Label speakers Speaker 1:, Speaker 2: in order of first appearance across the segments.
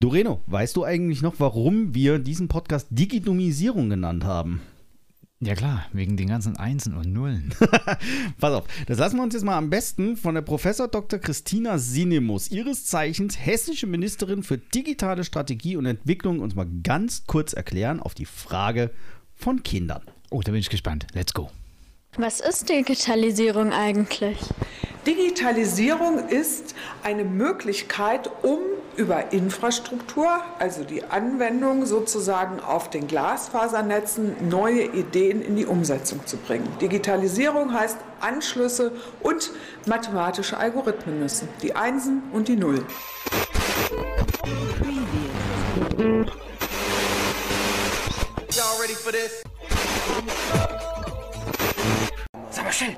Speaker 1: Doreno, weißt du eigentlich noch, warum wir diesen Podcast Digitomisierung genannt haben?
Speaker 2: Ja klar, wegen den ganzen Einsen und Nullen.
Speaker 1: Pass auf, das lassen wir uns jetzt mal am besten von der Professor Dr. Christina Sinemus, ihres Zeichens hessische Ministerin für digitale Strategie und Entwicklung, uns mal ganz kurz erklären auf die Frage von Kindern.
Speaker 2: Oh, da bin ich gespannt. Let's go.
Speaker 3: Was ist Digitalisierung eigentlich?
Speaker 4: Digitalisierung ist eine Möglichkeit, um über Infrastruktur, also die Anwendung sozusagen auf den Glasfasernetzen, neue Ideen in die Umsetzung zu bringen. Digitalisierung heißt Anschlüsse und mathematische Algorithmen müssen, die Einsen und die Nullen.
Speaker 5: Y'all ready for this? Sag mal schnell.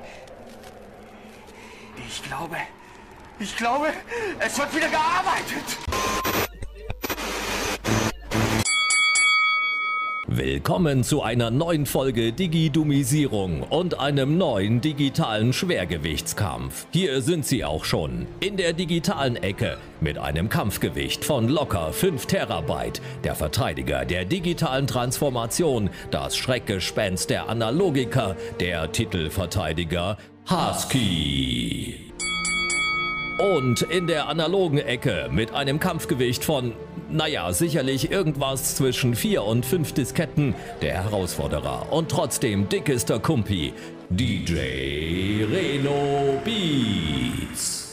Speaker 5: Ich glaube, ich glaube, es wird wieder gearbeitet.
Speaker 6: Willkommen zu einer neuen Folge Digidumisierung und einem neuen digitalen Schwergewichtskampf. Hier sind sie auch schon, in der digitalen Ecke, mit einem Kampfgewicht von locker 5 Terabyte. Der Verteidiger der digitalen Transformation, das Schreckgespenst der Analogiker, der Titelverteidiger Husky. Und in der analogen Ecke mit einem Kampfgewicht von, naja, sicherlich irgendwas zwischen 4 und 5 Disketten, der Herausforderer und trotzdem dickester Kumpi, DJ Reno Beats.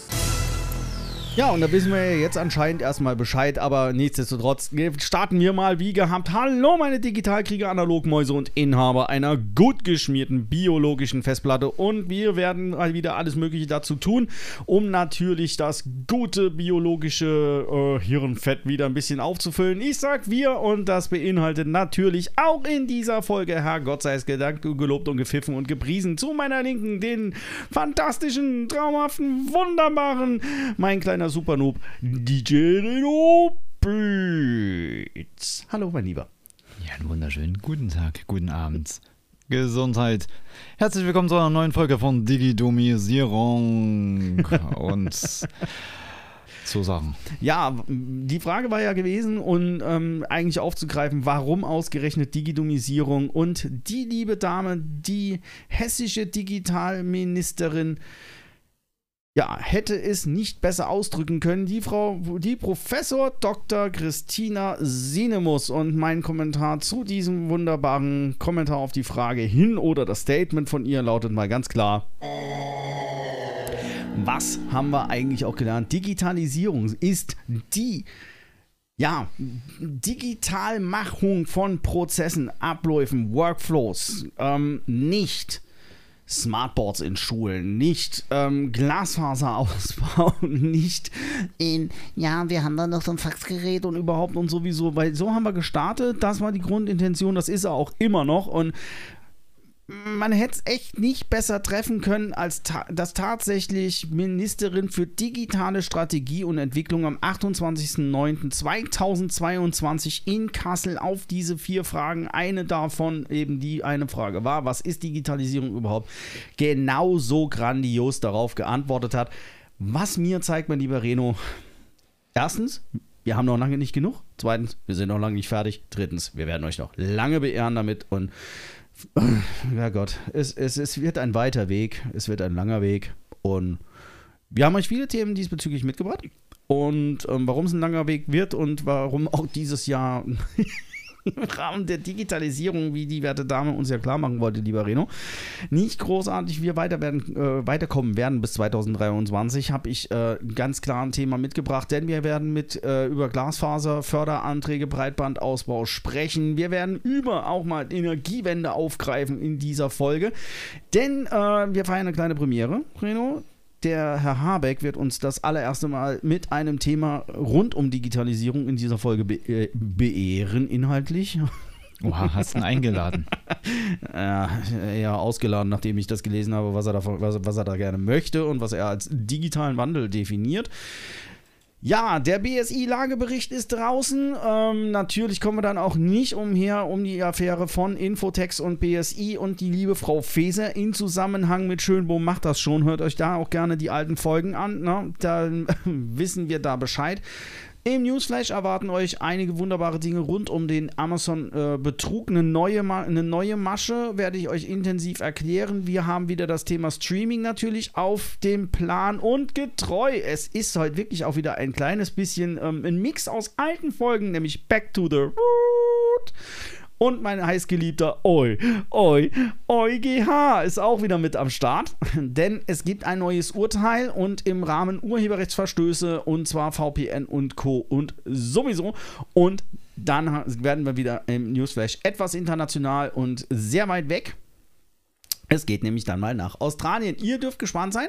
Speaker 1: Ja, und da wissen wir jetzt anscheinend erstmal Bescheid, aber nichtsdestotrotz starten wir mal wie gehabt. Hallo, meine Digitalkrieger, Analogmäuse und Inhaber einer gut geschmierten biologischen Festplatte. Und wir werden mal wieder alles Mögliche dazu tun, um natürlich das gute biologische äh, Hirnfett wieder ein bisschen aufzufüllen. Ich sag wir und das beinhaltet natürlich auch in dieser Folge, Herr Gott sei es gedankt, gelobt und gepfiffen und gepriesen. Zu meiner Linken den fantastischen, traumhaften, wunderbaren, mein kleiner Supernoob, DJ Reno Beats. Hallo, mein Lieber.
Speaker 2: Ja, einen wunderschönen guten Tag, guten Abend. Gesundheit. Herzlich willkommen zu einer neuen Folge von Digidomisierung und so Sachen.
Speaker 1: Ja, die Frage war ja gewesen, und ähm, eigentlich aufzugreifen, warum ausgerechnet Digitomisierung und die liebe Dame, die hessische Digitalministerin, ja, hätte es nicht besser ausdrücken können. Die Frau, die Professor Dr. Christina Sinemus und mein Kommentar zu diesem wunderbaren Kommentar auf die Frage hin oder das Statement von ihr lautet mal ganz klar. Was haben wir eigentlich auch gelernt? Digitalisierung ist die ja, Digitalmachung von Prozessen, Abläufen, Workflows, ähm, nicht Smartboards in Schulen, nicht ähm, Glasfaser ausbauen, nicht in, ja, wir haben da noch so ein Faxgerät und überhaupt und sowieso, weil so haben wir gestartet, das war die Grundintention, das ist er auch immer noch und man hätte es echt nicht besser treffen können, als ta dass tatsächlich Ministerin für digitale Strategie und Entwicklung am 28.09.2022 in Kassel auf diese vier Fragen, eine davon eben die eine Frage war, was ist Digitalisierung überhaupt, genauso grandios darauf geantwortet hat. Was mir zeigt, mein lieber Reno, erstens, wir haben noch lange nicht genug. Zweitens, wir sind noch lange nicht fertig. Drittens, wir werden euch noch lange beehren damit und ja Gott, es, es, es wird ein weiter Weg, es wird ein langer Weg. Und wir haben euch viele Themen diesbezüglich mitgebracht. Und ähm, warum es ein langer Weg wird und warum auch dieses Jahr im Rahmen der Digitalisierung, wie die werte Dame uns ja klar machen wollte, lieber Reno, nicht großartig wir weiter werden, äh, weiterkommen werden bis 2023, habe ich äh, ganz klar ein Thema mitgebracht, denn wir werden mit äh, über Glasfaser, Förderanträge, Breitbandausbau sprechen. Wir werden über auch mal Energiewende aufgreifen in dieser Folge, denn äh, wir feiern eine kleine Premiere, Reno der Herr Habeck wird uns das allererste Mal mit einem Thema rund um Digitalisierung in dieser Folge be äh, beehren, inhaltlich.
Speaker 2: Oha, hast du ihn eingeladen?
Speaker 1: ja, eher ausgeladen, nachdem ich das gelesen habe, was er, davon, was, was er da gerne möchte und was er als digitalen Wandel definiert. Ja, der BSI-Lagebericht ist draußen. Ähm, natürlich kommen wir dann auch nicht umher um die Affäre von Infotex und BSI und die liebe Frau Feser in Zusammenhang mit Schönbohm macht das schon. Hört euch da auch gerne die alten Folgen an. Ne? Da wissen wir da Bescheid. Im Newsflash erwarten euch einige wunderbare Dinge rund um den Amazon-Betrug. eine, neue eine neue Masche werde ich euch intensiv erklären. Wir haben wieder das Thema Streaming natürlich auf dem Plan und getreu. Es ist heute wirklich auch wieder ein kleines bisschen ähm, ein Mix aus alten Folgen, nämlich Back to the Root und mein heißgeliebter Oi, Oi, EuGH ist auch wieder mit am Start, denn es gibt ein neues Urteil und im Rahmen Urheberrechtsverstöße und zwar VPN und Co. und sowieso. Und dann werden wir wieder im Newsflash etwas international und sehr weit weg. Es geht nämlich dann mal nach Australien. Ihr dürft gespannt sein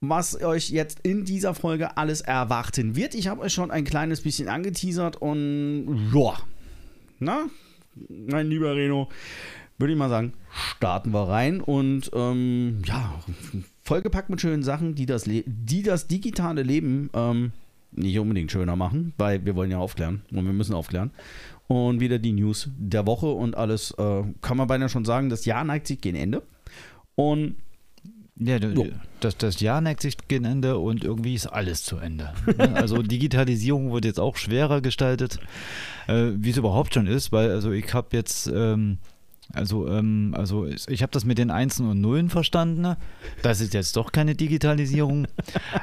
Speaker 1: was euch jetzt in dieser Folge alles erwarten wird. Ich habe euch schon ein kleines bisschen angeteasert und ja, na, mein lieber Reno, würde ich mal sagen, starten wir rein und ähm, ja, vollgepackt mit schönen Sachen, die das, die das digitale Leben ähm, nicht unbedingt schöner machen, weil wir wollen ja aufklären und wir müssen aufklären. Und wieder die News der Woche und alles, äh, kann man beinahe schon sagen, das Jahr neigt sich gegen Ende. Und
Speaker 2: ja, das, das Jahr neigt sich gegen Ende und irgendwie ist alles zu Ende. Ne? Also Digitalisierung wird jetzt auch schwerer gestaltet, äh, wie es überhaupt schon ist, weil also ich habe jetzt ähm, also, ähm, also ich habe das mit den Einsen und Nullen verstanden. Ne? Das ist jetzt doch keine Digitalisierung.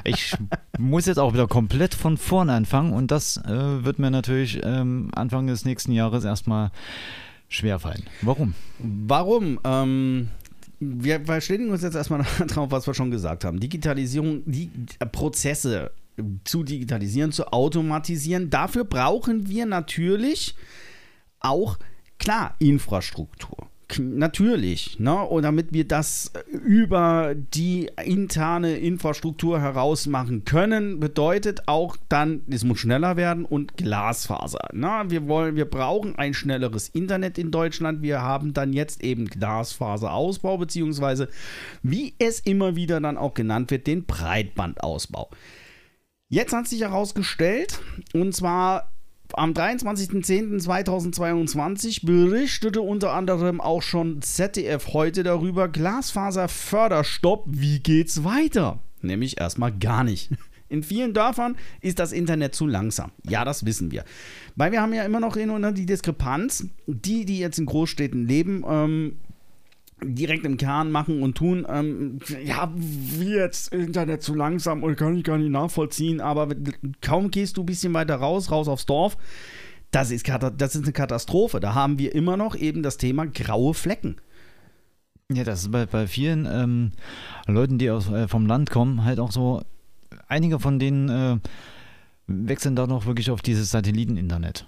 Speaker 2: Ich muss jetzt auch wieder komplett von vorn anfangen und das äh, wird mir natürlich ähm, Anfang des nächsten Jahres erstmal schwerfallen. Warum?
Speaker 1: Warum? Ähm, wir verständigen uns jetzt erstmal darauf, was wir schon gesagt haben. Digitalisierung, die Prozesse zu digitalisieren, zu automatisieren. Dafür brauchen wir natürlich auch, klar, Infrastruktur natürlich, ne? Und damit wir das über die interne Infrastruktur heraus machen können, bedeutet auch dann, es muss schneller werden und Glasfaser. Ne? Wir wollen, wir brauchen ein schnelleres Internet in Deutschland. Wir haben dann jetzt eben Glasfaserausbau, beziehungsweise, wie es immer wieder dann auch genannt wird, den Breitbandausbau. Jetzt hat sich herausgestellt, und zwar am 23.10.2022 berichtete unter anderem auch schon ZDF heute darüber, Glasfaserförderstopp, wie geht's weiter? Nämlich erstmal gar nicht. In vielen Dörfern ist das Internet zu langsam. Ja, das wissen wir. Weil wir haben ja immer noch die Diskrepanz, die, die jetzt in Großstädten leben, ähm, direkt im Kern machen und tun. Ähm, ja, wie jetzt Internet zu langsam und kann ich gar nicht nachvollziehen, aber kaum gehst du ein bisschen weiter raus, raus aufs Dorf, das ist, das ist eine Katastrophe. Da haben wir immer noch eben das Thema graue Flecken.
Speaker 2: Ja, das ist bei, bei vielen ähm, Leuten, die aus, äh, vom Land kommen, halt auch so, einige von denen äh, wechseln da noch wirklich auf dieses Satelliteninternet.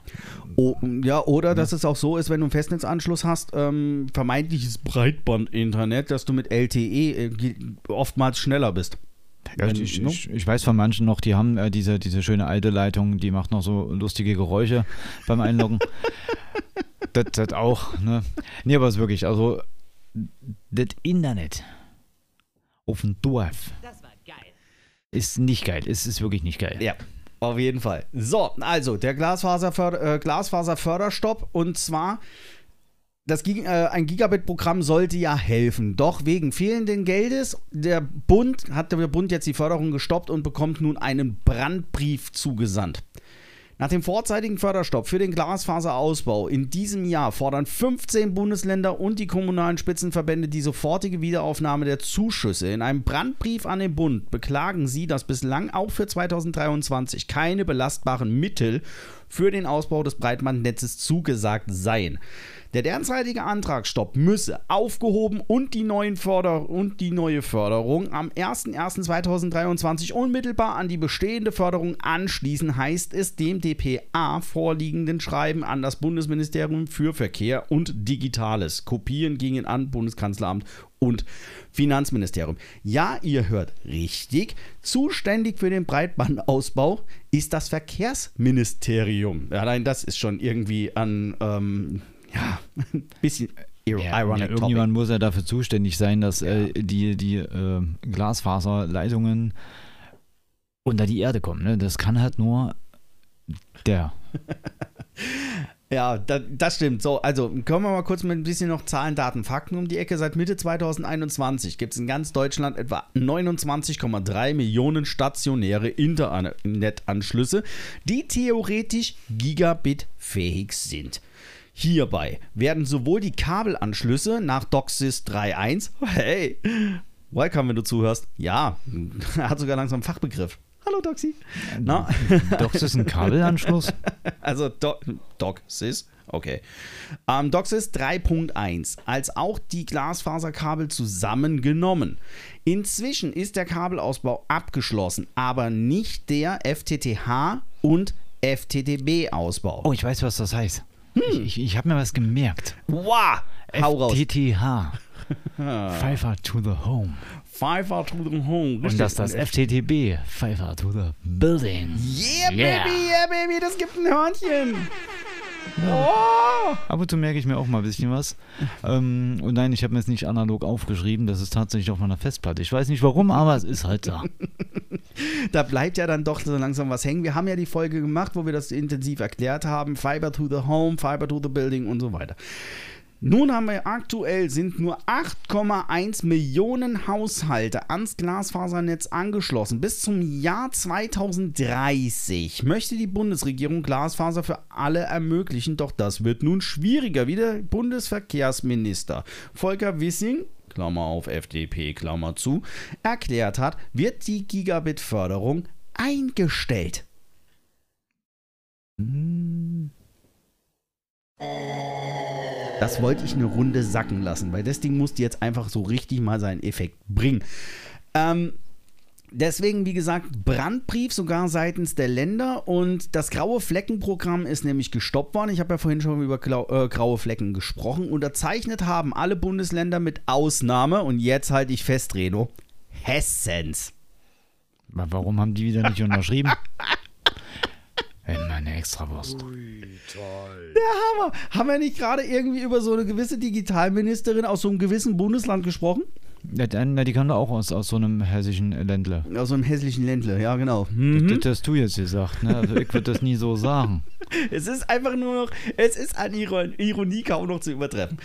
Speaker 1: Oh, ja, oder ja. dass es auch so ist, wenn du einen Festnetzanschluss hast, ähm, vermeintliches Breitbandinternet, dass du mit LTE äh, oftmals schneller bist.
Speaker 2: Ja, ich, ich, ich, weiß von manchen noch, die haben äh, diese, diese schöne alte Leitung, die macht noch so lustige Geräusche beim Einloggen. das, das auch, ne? Nee, aber es ist wirklich, also das Internet auf dem Dorf. Das war geil. Ist nicht geil, es ist wirklich nicht geil.
Speaker 1: Ja. Auf jeden Fall. So, also der Glasfaserförder, äh, Glasfaserförderstopp und zwar das, äh, ein Gigabit-Programm sollte ja helfen. Doch wegen fehlenden Geldes, der Bund hat der Bund jetzt die Förderung gestoppt und bekommt nun einen Brandbrief zugesandt. Nach dem vorzeitigen Förderstopp für den Glasfaserausbau in diesem Jahr fordern 15 Bundesländer und die kommunalen Spitzenverbände die sofortige Wiederaufnahme der Zuschüsse. In einem Brandbrief an den Bund beklagen sie, dass bislang auch für 2023 keine belastbaren Mittel für den Ausbau des Breitbandnetzes zugesagt seien. Der derzeitige Antragsstopp müsse aufgehoben und die, neuen Förder und die neue Förderung am 01.01.2023 unmittelbar an die bestehende Förderung anschließen, heißt es dem DPA vorliegenden Schreiben an das Bundesministerium für Verkehr und Digitales. Kopien gingen an Bundeskanzleramt und Finanzministerium. Ja, ihr hört richtig. Zuständig für den Breitbandausbau ist das Verkehrsministerium. Allein das ist schon irgendwie an ähm, ja, ein bisschen
Speaker 2: ja, ironic. Ja, irgendjemand muss ja dafür zuständig sein, dass ja. äh, die, die äh, Glasfaserleitungen unter die Erde kommen. Ne? Das kann halt nur der.
Speaker 1: Ja, da, das stimmt. So, also kommen wir mal kurz mit ein bisschen noch Zahlen, Daten, Fakten um die Ecke. Seit Mitte 2021 gibt es in ganz Deutschland etwa 29,3 Millionen stationäre Internetanschlüsse, die theoretisch Gigabit-fähig sind. Hierbei werden sowohl die Kabelanschlüsse nach DOCSIS 3.1, hey, welcome, wenn du zuhörst, ja, er hat sogar langsam einen Fachbegriff. Hallo Doxy. Na?
Speaker 2: DOCSIS ein Kabelanschluss?
Speaker 1: Also Do DOCSIS, okay. Ähm, DOCSIS 3.1 als auch die Glasfaserkabel zusammengenommen. Inzwischen ist der Kabelausbau abgeschlossen, aber nicht der FTTH und FTTB-Ausbau.
Speaker 2: Oh, ich weiß, was das heißt. Ich, ich, ich habe mir was gemerkt.
Speaker 1: Wow! Hau raus.
Speaker 2: FTTH. Fiber to the home.
Speaker 1: Fiber to the home.
Speaker 2: Und das das FTTB. Fiber to the building.
Speaker 1: Yeah,
Speaker 2: Yeah.
Speaker 1: baby, yeah, baby, das gibt ein Hörnchen. Oh!
Speaker 2: Ab und zu merke ich mir auch mal ein bisschen was. Ähm, und nein, ich habe mir es nicht analog aufgeschrieben. Das ist tatsächlich auf meiner Festplatte. Ich weiß nicht warum, aber es ist halt da.
Speaker 1: Da bleibt ja dann doch so langsam was hängen. Wir haben ja die Folge gemacht, wo wir das intensiv erklärt haben. Fiber to the home, Fiber to the building und so weiter. Nun haben wir aktuell sind nur 8,1 Millionen Haushalte ans Glasfasernetz angeschlossen. Bis zum Jahr 2030 möchte die Bundesregierung Glasfaser für alle ermöglichen, doch das wird nun schwieriger, wie der Bundesverkehrsminister Volker Wissing Klammer auf FDP, Klammer zu, erklärt hat, wird die Gigabit-Förderung eingestellt. Das wollte ich eine Runde sacken lassen, weil das Ding musste jetzt einfach so richtig mal seinen Effekt bringen. Ähm, Deswegen, wie gesagt, Brandbrief sogar seitens der Länder und das graue Fleckenprogramm ist nämlich gestoppt worden. Ich habe ja vorhin schon über äh, graue Flecken gesprochen. Unterzeichnet haben alle Bundesländer mit Ausnahme, und jetzt halte ich fest, Reno, Hessens.
Speaker 2: Warum haben die wieder nicht unterschrieben? In meine Extrawurst.
Speaker 1: Der Hammer. Haben wir nicht gerade irgendwie über so eine gewisse Digitalministerin aus so einem gewissen Bundesland gesprochen?
Speaker 2: Ja, die- na, die kann doch auch aus, aus so einem hessischen Ländle.
Speaker 1: Aus so einem hässlichen Ländle, ja genau.
Speaker 2: Das,
Speaker 1: Mhm.
Speaker 2: das hast du jetzt gesagt, ne? Also ich würde das nie so sagen.
Speaker 1: Es ist einfach nur noch, es ist an Iron- Ironie kaum noch zu übertreffen.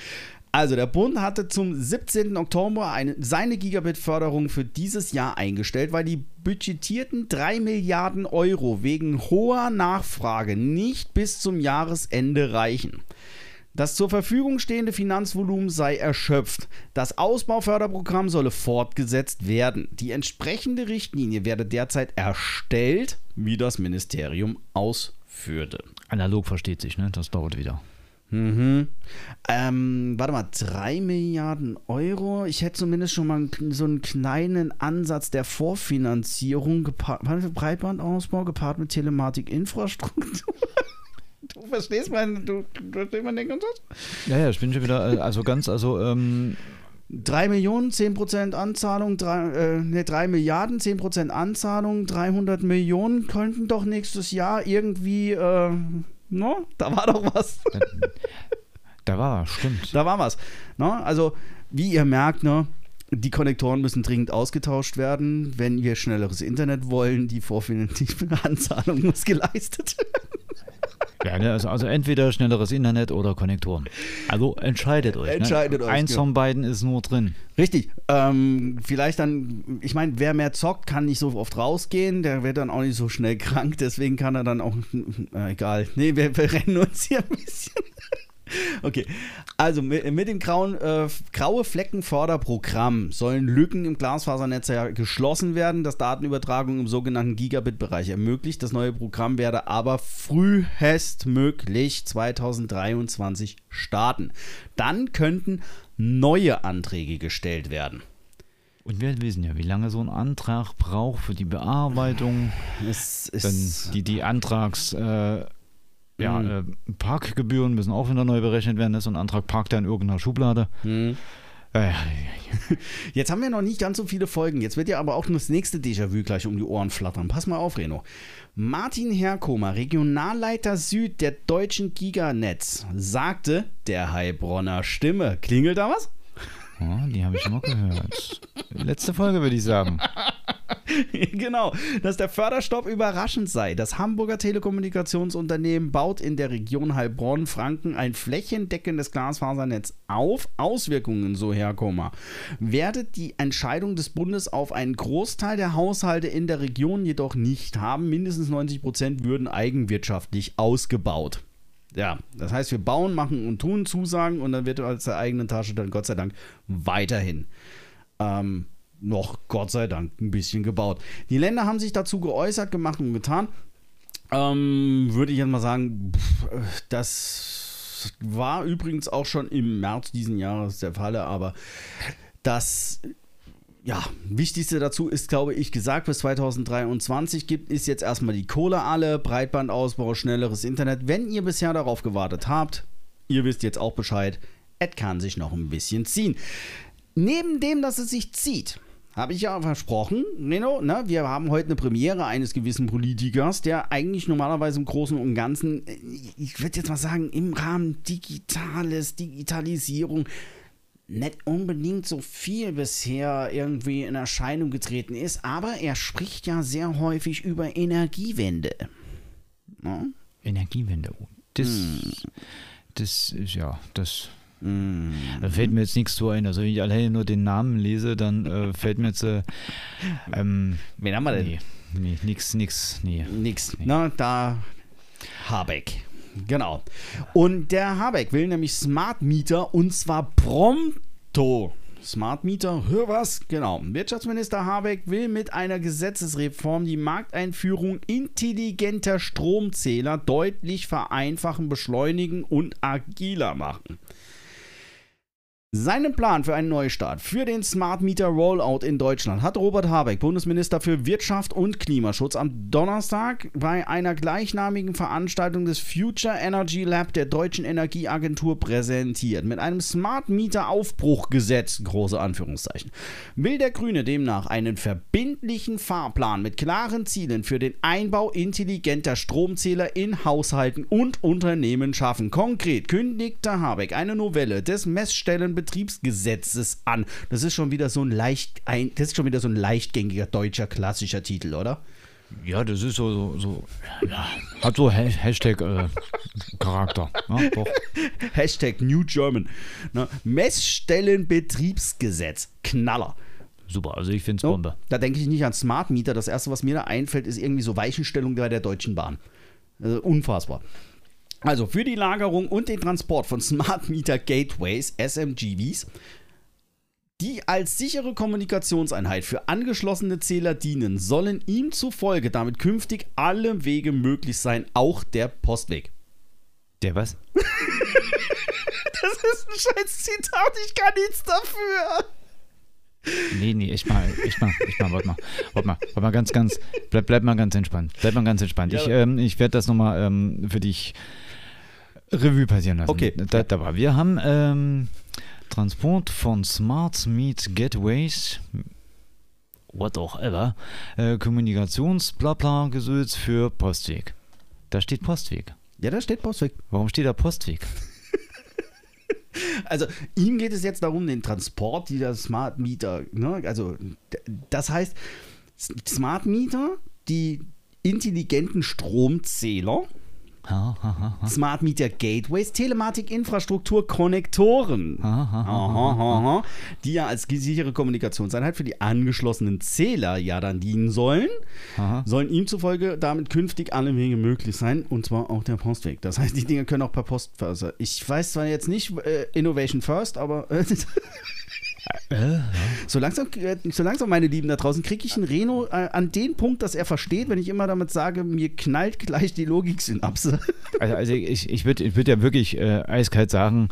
Speaker 1: Also der Bund hatte zum 17. Oktober eine, seine Gigabit-Förderung für dieses Jahr eingestellt, weil die budgetierten 3 Milliarden Euro wegen hoher Nachfrage nicht bis zum Jahresende reichen. Das zur Verfügung stehende Finanzvolumen sei erschöpft. Das Ausbauförderprogramm solle fortgesetzt werden. Die entsprechende Richtlinie werde derzeit erstellt, wie das Ministerium ausführte.
Speaker 2: Analog versteht sich, ne? Das dauert wieder.
Speaker 1: Mhm. Ähm, warte mal, 3 Milliarden Euro? Ich hätte zumindest schon mal so einen kleinen Ansatz der Vorfinanzierung gepaart, warte, Breitbandausbau gepaart mit Telematikinfrastruktur. Du verstehst meinen, du, du verstehst meinen Grundsatz?
Speaker 2: Ja, ja, ich bin schon wieder, äh, also ganz, also, ähm,
Speaker 1: 3 Millionen, 10% Anzahlung, 3, äh, ne, 3 Milliarden, 10% Anzahlung, 300 Millionen könnten doch nächstes Jahr irgendwie, äh, no? Da war doch was.
Speaker 2: da war was, stimmt.
Speaker 1: Da war was. Ne? Also, wie ihr merkt, ne, die Konnektoren müssen dringend ausgetauscht werden. Wenn wir schnelleres Internet wollen, die vorfinanzierte Anzahlung muss geleistet werden.
Speaker 2: Ja, ne, also, also entweder schnelleres Internet oder Konnektoren. Also entscheidet euch.
Speaker 1: Entscheidet
Speaker 2: ne?
Speaker 1: euch,
Speaker 2: Eins
Speaker 1: ja.
Speaker 2: von beiden ist nur drin.
Speaker 1: Richtig. Ähm, vielleicht dann, ich meine, wer mehr zockt, kann nicht so oft rausgehen. Der wird dann auch nicht so schnell krank. Deswegen kann er dann auch, äh, egal. Nee, wir, wir rennen uns hier ein bisschen. Okay, also mit, mit dem grauen, äh, graue Fleckenförderprogramm sollen Lücken im Glasfasernetz ja geschlossen werden, das Datenübertragung im sogenannten Gigabit-Bereich ermöglicht. Das neue Programm werde aber frühestmöglich 2023 starten. Dann könnten neue Anträge gestellt werden.
Speaker 2: Und wir wissen ja, wie lange so ein Antrag braucht für die Bearbeitung.
Speaker 1: Es ist
Speaker 2: die, die Antrags, äh, ja,
Speaker 1: Mhm.
Speaker 2: äh, Parkgebühren müssen auch wieder neu berechnet werden. So ein Antrag parkt da in irgendeiner Schublade.
Speaker 1: Hm.
Speaker 2: Äh,
Speaker 1: Jetzt haben wir noch nicht ganz so viele Folgen. Jetzt wird ja aber auch das nächste Déjà-vu gleich um die Ohren flattern. Pass mal auf, Reno. Martin Herkomer, Regionalleiter Süd der deutschen Giganetz, sagte der Heilbronner Stimme. Klingelt da was?
Speaker 2: Ja, die habe ich schon gehört. Letzte Folge würde ich sagen.
Speaker 1: genau, dass der Förderstopp überraschend sei. Das Hamburger Telekommunikationsunternehmen baut in der Region Heilbronn-Franken ein flächendeckendes Glasfasernetz auf. Auswirkungen, so Herr Kommer, werde die Entscheidung des Bundes auf einen Großteil der Haushalte in der Region jedoch nicht haben. Mindestens 90 Prozent würden eigenwirtschaftlich ausgebaut. Ja, das heißt, wir bauen, machen und tun Zusagen und dann wird aus der eigenen Tasche dann Gott sei Dank weiterhin ähm, noch Gott sei Dank ein bisschen gebaut. Die Länder haben sich dazu geäußert, gemacht und getan. Ähm, würde ich jetzt mal sagen, das war übrigens auch schon im März diesen Jahres der Falle, aber das ja, wichtigste dazu ist, glaube ich, gesagt, bis 2023 gibt, ist jetzt erstmal die Kohle alle, Breitbandausbau, schnelleres Internet. Wenn ihr bisher darauf gewartet habt, ihr wisst jetzt auch Bescheid, es kann sich noch ein bisschen ziehen. Neben dem, dass es sich zieht, habe ich ja versprochen, Reno, ne, wir haben heute eine Premiere eines gewissen Politikers, der eigentlich normalerweise im Großen und Ganzen, äh, ich würde jetzt mal sagen, im Rahmen Digitales, Digitalisierung, nicht unbedingt so viel bisher irgendwie in Erscheinung getreten ist, aber er spricht ja sehr häufig über Energiewende.
Speaker 2: No? Ne? Energiewende. Das, hm. das ist ja, das Mm. Da fällt mir jetzt nichts zu ein. Also wenn ich alleine nur den Namen lese, dann äh, fällt mir jetzt. Äh, ähm,
Speaker 1: Wen haben wir denn?
Speaker 2: Nee, nee nix, nix, nee.
Speaker 1: Nix. Nee. Na, da Habeck. Genau. Und der Habeck will nämlich Smart Meter und zwar prompto. Smart Meter, hör was? Genau. Wirtschaftsminister Habeck will mit einer Gesetzesreform die Markteinführung intelligenter Stromzähler deutlich vereinfachen, beschleunigen und agiler machen. Seinen Plan für einen Neustart für den Smart Meter Rollout in Deutschland hat Robert Habeck, Bundesminister für Wirtschaft und Klimaschutz, am Donnerstag bei einer gleichnamigen Veranstaltung des Future Energy Lab der Deutschen Energieagentur präsentiert. Mit einem Smart Meter Aufbruchgesetz, große Anführungszeichen, will der Grüne demnach einen verbindlichen Fahrplan mit klaren Zielen für den Einbau intelligenter Stromzähler in Haushalten und Unternehmen schaffen. Konkret kündigte Habeck eine Novelle des Messstellen Betriebsgesetzes an. Das ist schon wieder so ein leicht, ein, das ist schon wieder so ein leichtgängiger deutscher klassischer Titel, oder?
Speaker 2: Ja, das ist so, so, so ja, hat so Hashtag-Charakter. Äh, ja,
Speaker 1: Hashtag New German. Ne? Messstellenbetriebsgesetz. Knaller.
Speaker 2: Super, also ich finde es Bombe.
Speaker 1: Da denke ich nicht an Smart Meter. Das erste, was mir da einfällt, ist irgendwie so Weichenstellung bei der Deutschen Bahn. Also unfassbar. Also für die Lagerung und den Transport von Smart Meter Gateways, SMGVs, die als sichere Kommunikationseinheit für angeschlossene Zähler dienen, sollen ihm zufolge damit künftig alle Wege möglich sein, auch der Postweg.
Speaker 2: Der was?
Speaker 1: das ist ein scheiß Zitat, ich kann nichts dafür.
Speaker 2: Nee, nee, ich mal, ich mal, ich mal, warte mal, warte mal, warte mal ganz, ganz, bleib, bleib mal ganz entspannt, bleib mal ganz entspannt. Ja. Ich, ähm, ich werde das nochmal ähm, für dich Revue passieren lassen.
Speaker 1: Okay.
Speaker 2: Da, da war. Wir haben ähm, Transport von Smart Meet Gateways, what auch ever, äh, Kommunikationsblabla-Gesülz für Postweg. Da steht Postweg.
Speaker 1: Ja, da steht Postweg.
Speaker 2: Warum steht da Postweg?
Speaker 1: Also ihm geht es jetzt darum, den Transport dieser Smart Meter. Ne? Also das heißt, Smart Meter, die intelligenten Stromzähler, Smart Meter Gateways, Telematik-Infrastruktur, Konnektoren, die ja als sichere Kommunikationseinheit für die angeschlossenen Zähler ja dann dienen sollen, sollen ihm zufolge damit künftig alle Wege möglich sein und zwar auch der Postweg. Das heißt, die Dinge können auch per Post. Also ich weiß zwar jetzt nicht äh, Innovation First, aber äh, Äh, so, langsam, so langsam, meine Lieben da draußen, kriege ich einen Reno äh, an den Punkt, dass er versteht, wenn ich immer damit sage, mir knallt gleich die Logik-Synapse.
Speaker 2: Also, also ich, ich würde ich würd ja wirklich äh, eiskalt sagen,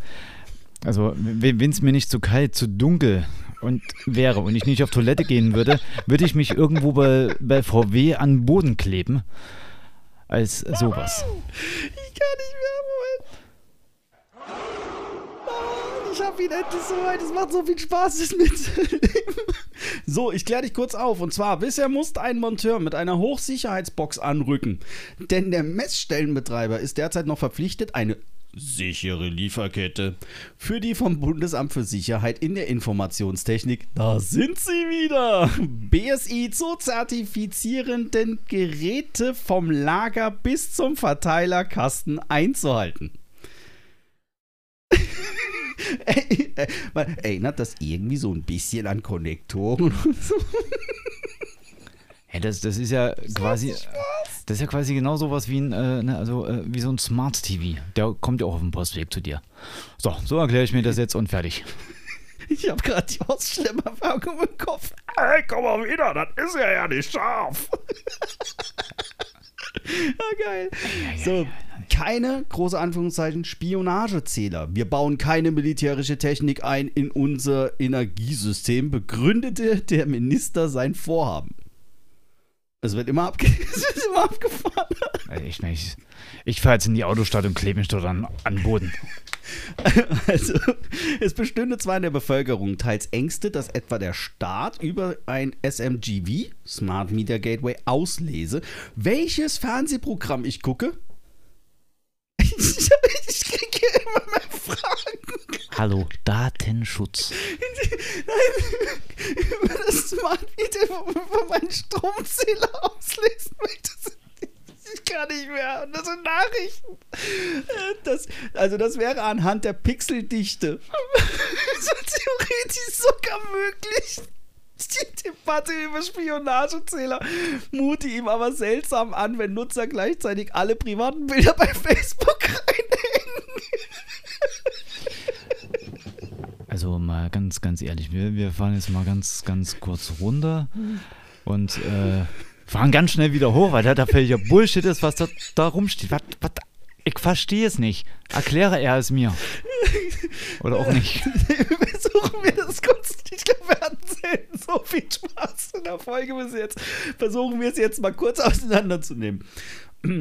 Speaker 2: also wenn es mir nicht zu kalt, zu dunkel und wäre und ich nicht auf Toilette gehen würde, würde ich mich irgendwo bei, bei VW an den Boden kleben. Als sowas.
Speaker 1: Ich kann nicht mehr, Moment. Ich hab ihn endlich so weit. Es macht so viel Spaß, es mitzunehmen. So, ich kläre dich kurz auf. Und zwar, bisher musste ein Monteur mit einer Hochsicherheitsbox anrücken. Denn der Messstellenbetreiber ist derzeit noch verpflichtet, eine sichere Lieferkette für die vom Bundesamt für Sicherheit in der Informationstechnik, da sind sie wieder, BSI zu zertifizierenden Geräte vom Lager bis zum Verteilerkasten einzuhalten. Ey, ey, man erinnert das irgendwie so ein bisschen an Konnektoren und so?
Speaker 2: Ja, das, das ist ja quasi. Das ist ja quasi genau sowas wie ein, äh, ne, also, äh, wie so ein Smart TV. Der kommt ja auch auf dem Postweg zu dir. So, so erkläre ich mir das jetzt und fertig.
Speaker 1: Ich habe gerade die Ausschlemmerwirkung im Kopf. Ey, komm mal wieder, das ist ja ja nicht scharf. ah, geil. So, keine, große Anführungszeichen, Spionagezähler. Wir bauen keine militärische Technik ein in unser Energiesystem, begründete der Minister sein Vorhaben. Es wird immer, abge wird immer abgefahren.
Speaker 2: Ich, ich, ich fahre jetzt in die Autostadt und klebe mich dort an, an den Boden.
Speaker 1: Also, es bestünde zwar in der Bevölkerung teils Ängste, dass etwa der Staat über ein SMGV, Smart Media Gateway, auslese, welches Fernsehprogramm ich gucke. Ich, kriege hier immer mehr Fragen.
Speaker 2: Hallo, Datenschutz.
Speaker 1: Nein, über das Smart Meter, über meinen Stromzähler auslesen möchte. Ich kann nicht mehr. Das sind Nachrichten. Das, also das wäre anhand der Pixeldichte. so theoretisch sogar möglich. Die Debatte über Spionagezähler mute ihm aber seltsam an, wenn Nutzer gleichzeitig alle privaten Bilder bei Facebook reinhängen.
Speaker 2: Also mal ganz, ganz ehrlich, wir, wir fahren jetzt mal ganz, ganz kurz runter und äh, fahren ganz schnell wieder hoch, weil da, da völliger Bullshit ist, was da, da rumsteht. Was, was, ich verstehe es nicht. Erkläre er es mir. Oder auch nicht.
Speaker 1: Versuchen wir das kurz. Ich glaube, wir hatten selten so viel Spaß in der Folge bis jetzt. Versuchen wir es jetzt mal kurz auseinanderzunehmen.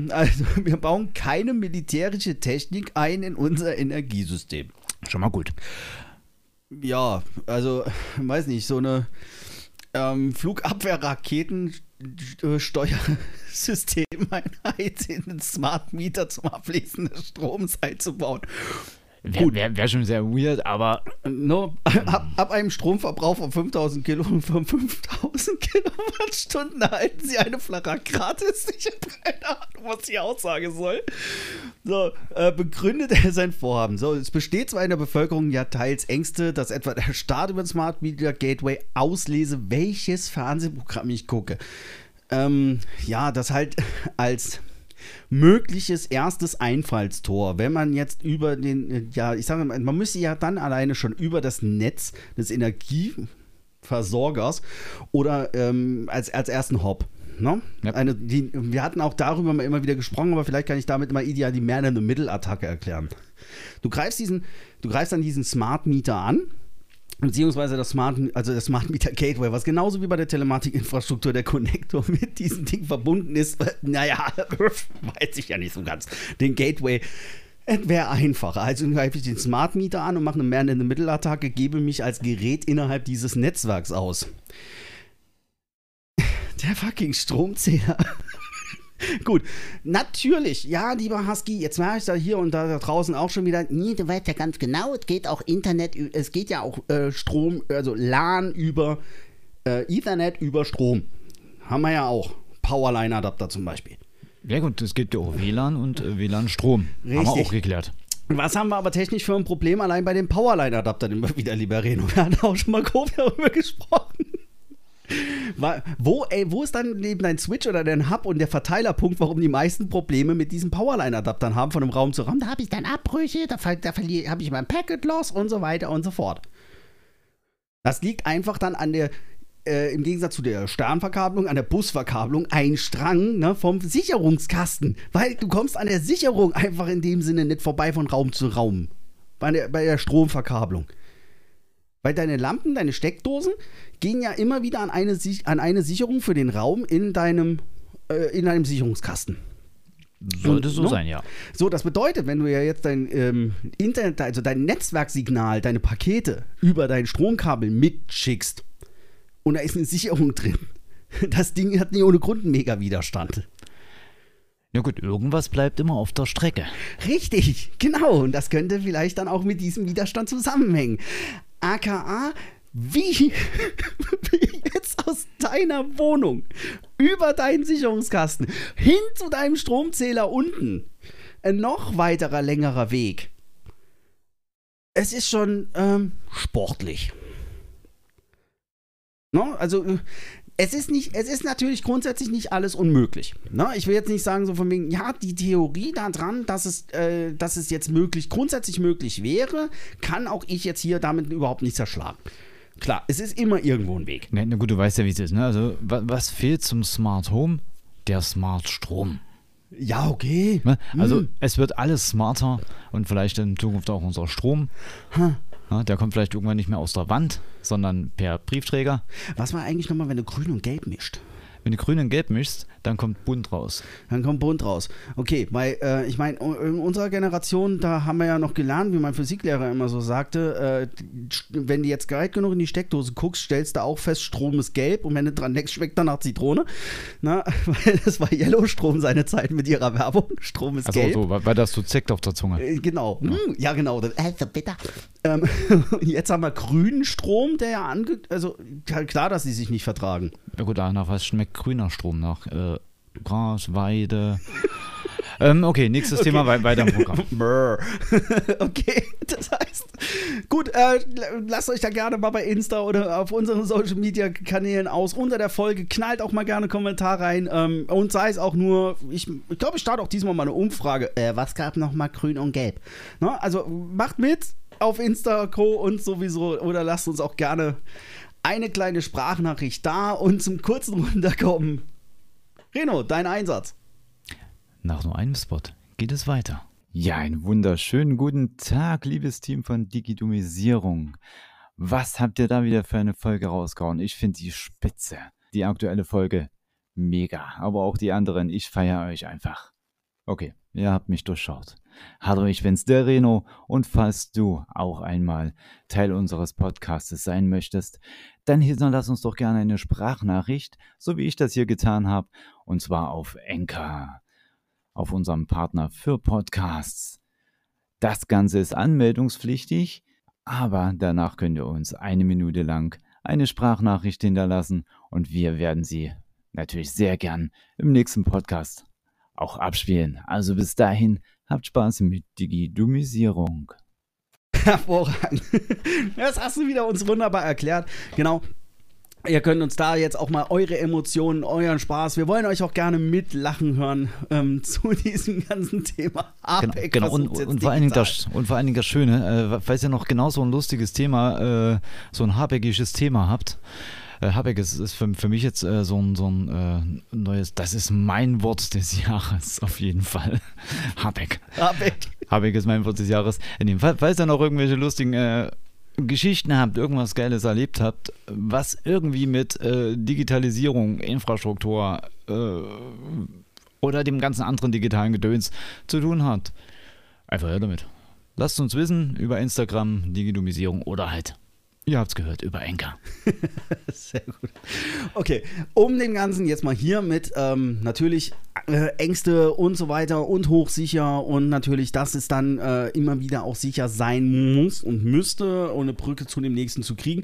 Speaker 1: Also, wir bauen keine militärische Technik ein in unser Energiesystem.
Speaker 2: Schon mal gut.
Speaker 1: Ja, also, weiß nicht, so eine ähm, Flugabwehrraketensteuersystemeinheit in den Smart Meter zum Ablesen des Stroms einzubauen.
Speaker 2: Wäre wär, wär schon sehr weird, aber
Speaker 1: No, ab, ab einem Stromverbrauch von 5000 Kilo, von 5000 Kilowattstunden erhalten Sie eine Flache gratis. Ich habe keine Ahnung, was die Aussage soll. So, äh, begründet er sein Vorhaben. So, es besteht zwar in der Bevölkerung ja teils Ängste, dass etwa der Staat über den Smart Media Gateway auslese, welches Fernsehprogramm ich gucke. Ähm, ja, das halt als mögliches erstes Einfallstor, wenn man jetzt über den, ja, ich sage mal, man müsste ja dann alleine schon über das Netz des Energieversorgers oder ähm, als, als ersten Hop. Ne?
Speaker 2: Ja.
Speaker 1: Eine, die, wir hatten auch darüber mal immer wieder gesprochen, aber vielleicht kann ich damit mal ideal die Man in the Middle Attacke erklären. Du greifst diesen, du greifst dann diesen Smart Meter an, beziehungsweise das Smart, also das Smart Meter Gateway, was genauso wie bei der Telematikinfrastruktur der Connector mit diesem Ding verbunden ist. Naja, weiß ich ja nicht so ganz. Den Gateway wäre einfacher. Also greife ich den Smart Meter an und mache eine Man in the Middle Attacke, gebe mich als Gerät innerhalb dieses Netzwerks aus. Der fucking Stromzähler. Gut, natürlich, ja, lieber Husky, jetzt merke ich da hier und da, da draußen auch schon wieder, nee, du weißt ja ganz genau, es geht auch Internet, es geht ja auch äh, Strom, also LAN über äh, Ethernet über Strom. Haben wir ja auch. Powerline-Adapter zum Beispiel.
Speaker 2: ja gut, es gibt ja auch WLAN und äh, WLAN-Strom. Haben wir auch geklärt.
Speaker 1: Was haben wir aber technisch für ein Problem allein bei dem Powerline-Adapter, den wir wieder lieber reden? Wir hatten auch schon mal grob darüber gesprochen. Wo, ey, wo ist dann neben dein Switch oder dein Hub und der Verteilerpunkt, warum die meisten Probleme mit diesen Powerline-Adaptern haben, von einem Raum zu Raum? Da habe ich dann Abbrüche, da, da habe ich mein Packet Loss und so weiter und so fort. Das liegt einfach dann an der, äh, im Gegensatz zu der Sternverkabelung, an der Busverkabelung, ein Strang ne, vom Sicherungskasten. Weil du kommst an der Sicherung einfach in dem Sinne nicht vorbei von Raum zu Raum. Bei der, bei der Stromverkabelung. Weil deine Lampen, deine Steckdosen gehen ja immer wieder an eine, an eine Sicherung für den Raum in deinem, äh, in deinem Sicherungskasten.
Speaker 2: Sollte
Speaker 1: Und,
Speaker 2: so
Speaker 1: ne?
Speaker 2: sein, ja.
Speaker 1: So, das bedeutet, wenn du ja jetzt dein ähm, Internet, also dein Netzwerksignal, deine Pakete über dein Stromkabel mitschickst und da ist eine Sicherung drin, das Ding hat nicht ohne Grund einen Mega-Widerstand.
Speaker 2: Ja gut, irgendwas bleibt immer auf der Strecke.
Speaker 1: Richtig, genau. Und das könnte vielleicht dann auch mit diesem Widerstand zusammenhängen. AKA, wie, jetzt aus deiner Wohnung über deinen Sicherungskasten hin zu deinem Stromzähler unten ein noch weiterer längerer Weg. Es ist schon ähm, sportlich. No, also äh, es ist nicht, es ist natürlich grundsätzlich nicht alles unmöglich. Ne? Ich will jetzt nicht sagen, so von wegen, ja, die Theorie daran, dass es, äh, dass es jetzt möglich, grundsätzlich möglich wäre, kann auch ich jetzt hier damit überhaupt nicht zerschlagen. Klar, es ist immer irgendwo ein Weg.
Speaker 2: Na, na gut, du weißt ja, wie es ist. Ne? Also, wa was fehlt zum Smart Home? Der Smart Strom.
Speaker 1: Ja, okay.
Speaker 2: Ne? Also,
Speaker 1: Hm.
Speaker 2: es wird alles smarter und vielleicht in Zukunft auch unser Strom. Ja, der kommt vielleicht irgendwann nicht mehr aus der Wand, sondern per Briefträger.
Speaker 1: Was war eigentlich nochmal, wenn du grün und gelb mischt?
Speaker 2: Wenn du grün und gelb mischst, dann kommt bunt raus.
Speaker 1: Dann kommt bunt raus. Okay, weil äh, ich meine, in unserer Generation, da haben wir ja noch gelernt, wie mein Physiklehrer immer so sagte, äh, wenn du jetzt weit genug in die Steckdose guckst, stellst du auch fest, Strom ist gelb und wenn du dran denkst, schmeckt danach Zitrone. Na, weil das war Yellowstrom seine Zeit mit ihrer Werbung. Strom ist
Speaker 2: Also
Speaker 1: gelb.
Speaker 2: so, weil, weil das so zeckt auf der Zunge.
Speaker 1: Äh, Genau. Ja, hm, ja genau. Das, äh, so bitter. Ähm, jetzt haben wir grünen Strom, der ja ange... Also klar, dass sie sich nicht vertragen.
Speaker 2: Ja gut, nach was schmeckt grüner Strom nach? Äh, Gras, Weide. ähm, okay, nächstes Thema wei- weiter im Programm.
Speaker 1: Okay, das heißt, gut, äh, lasst euch da gerne mal bei Insta oder auf unseren Social Media Kanälen aus unter der Folge. Knallt auch mal gerne Kommentar rein ähm, und sei es auch nur, ich, ich glaube, ich starte auch diesmal mal eine Umfrage. Äh, was gab noch mal grün und gelb? Ne? Also macht mit auf Insta, Co. und sowieso oder lasst uns auch gerne eine kleine Sprachnachricht da und zum kurzen Runterkommen. Reno, dein Einsatz.
Speaker 2: Nach nur einem Spot geht es weiter. Ja, einen wunderschönen guten Tag, liebes Team von Digitumisierung. Was habt ihr da wieder für eine Folge rausgehauen? Ich finde die spitze. Die aktuelle Folge mega, aber auch die anderen, ich feiere euch einfach. Okay, ihr habt mich durchschaut. Hallo, ich bin's, der Reno. Und falls du auch einmal Teil unseres Podcastes sein möchtest, dann hinterlass uns doch gerne eine Sprachnachricht, so wie ich das hier getan habe, und zwar auf Enka, auf unserem Partner für Podcasts. Das Ganze ist anmeldungspflichtig, aber danach könnt ihr uns eine Minute lang eine Sprachnachricht hinterlassen und wir werden sie natürlich sehr gern im nächsten Podcast auch abspielen. Also bis dahin, habt Spaß mit Digidumisierung.
Speaker 1: Hervorragend. Das hast du wieder uns wunderbar erklärt. Genau. Ihr könnt uns da jetzt auch mal eure Emotionen, euren Spaß. Wir wollen euch auch gerne mitlachen hören ähm, zu diesem ganzen Thema.
Speaker 2: Genau,
Speaker 1: APEC,
Speaker 2: genau.
Speaker 1: was
Speaker 2: Und, und, vor allen Dingen das, und vor allen Dingen das Schöne, äh, falls ihr noch genau so ein lustiges Thema, äh, so ein habeckiges Thema habt, äh, Habeck ist, ist für, für mich jetzt äh, so ein, so ein äh, neues, das ist mein Wort des Jahres, auf jeden Fall. Habeck.
Speaker 1: APEC.
Speaker 2: Habeck ist mein Wort des Jahres. In dem Fall, falls ihr noch irgendwelche lustigen äh, Geschichten habt, irgendwas Geiles erlebt habt, was irgendwie mit äh, Digitalisierung, Infrastruktur äh, oder dem ganzen anderen digitalen Gedöns zu tun hat, einfach her damit. Lasst uns wissen über Instagram, Digitumisierung oder halt, ihr habt's gehört, über Enker.
Speaker 1: Sehr gut. Okay, um dem Ganzen jetzt mal hier mit ähm, natürlich äh, Ängste und so weiter und hochsicher und natürlich, dass es dann äh, immer wieder auch sicher sein muss und müsste, um eine Brücke zu dem nächsten zu kriegen.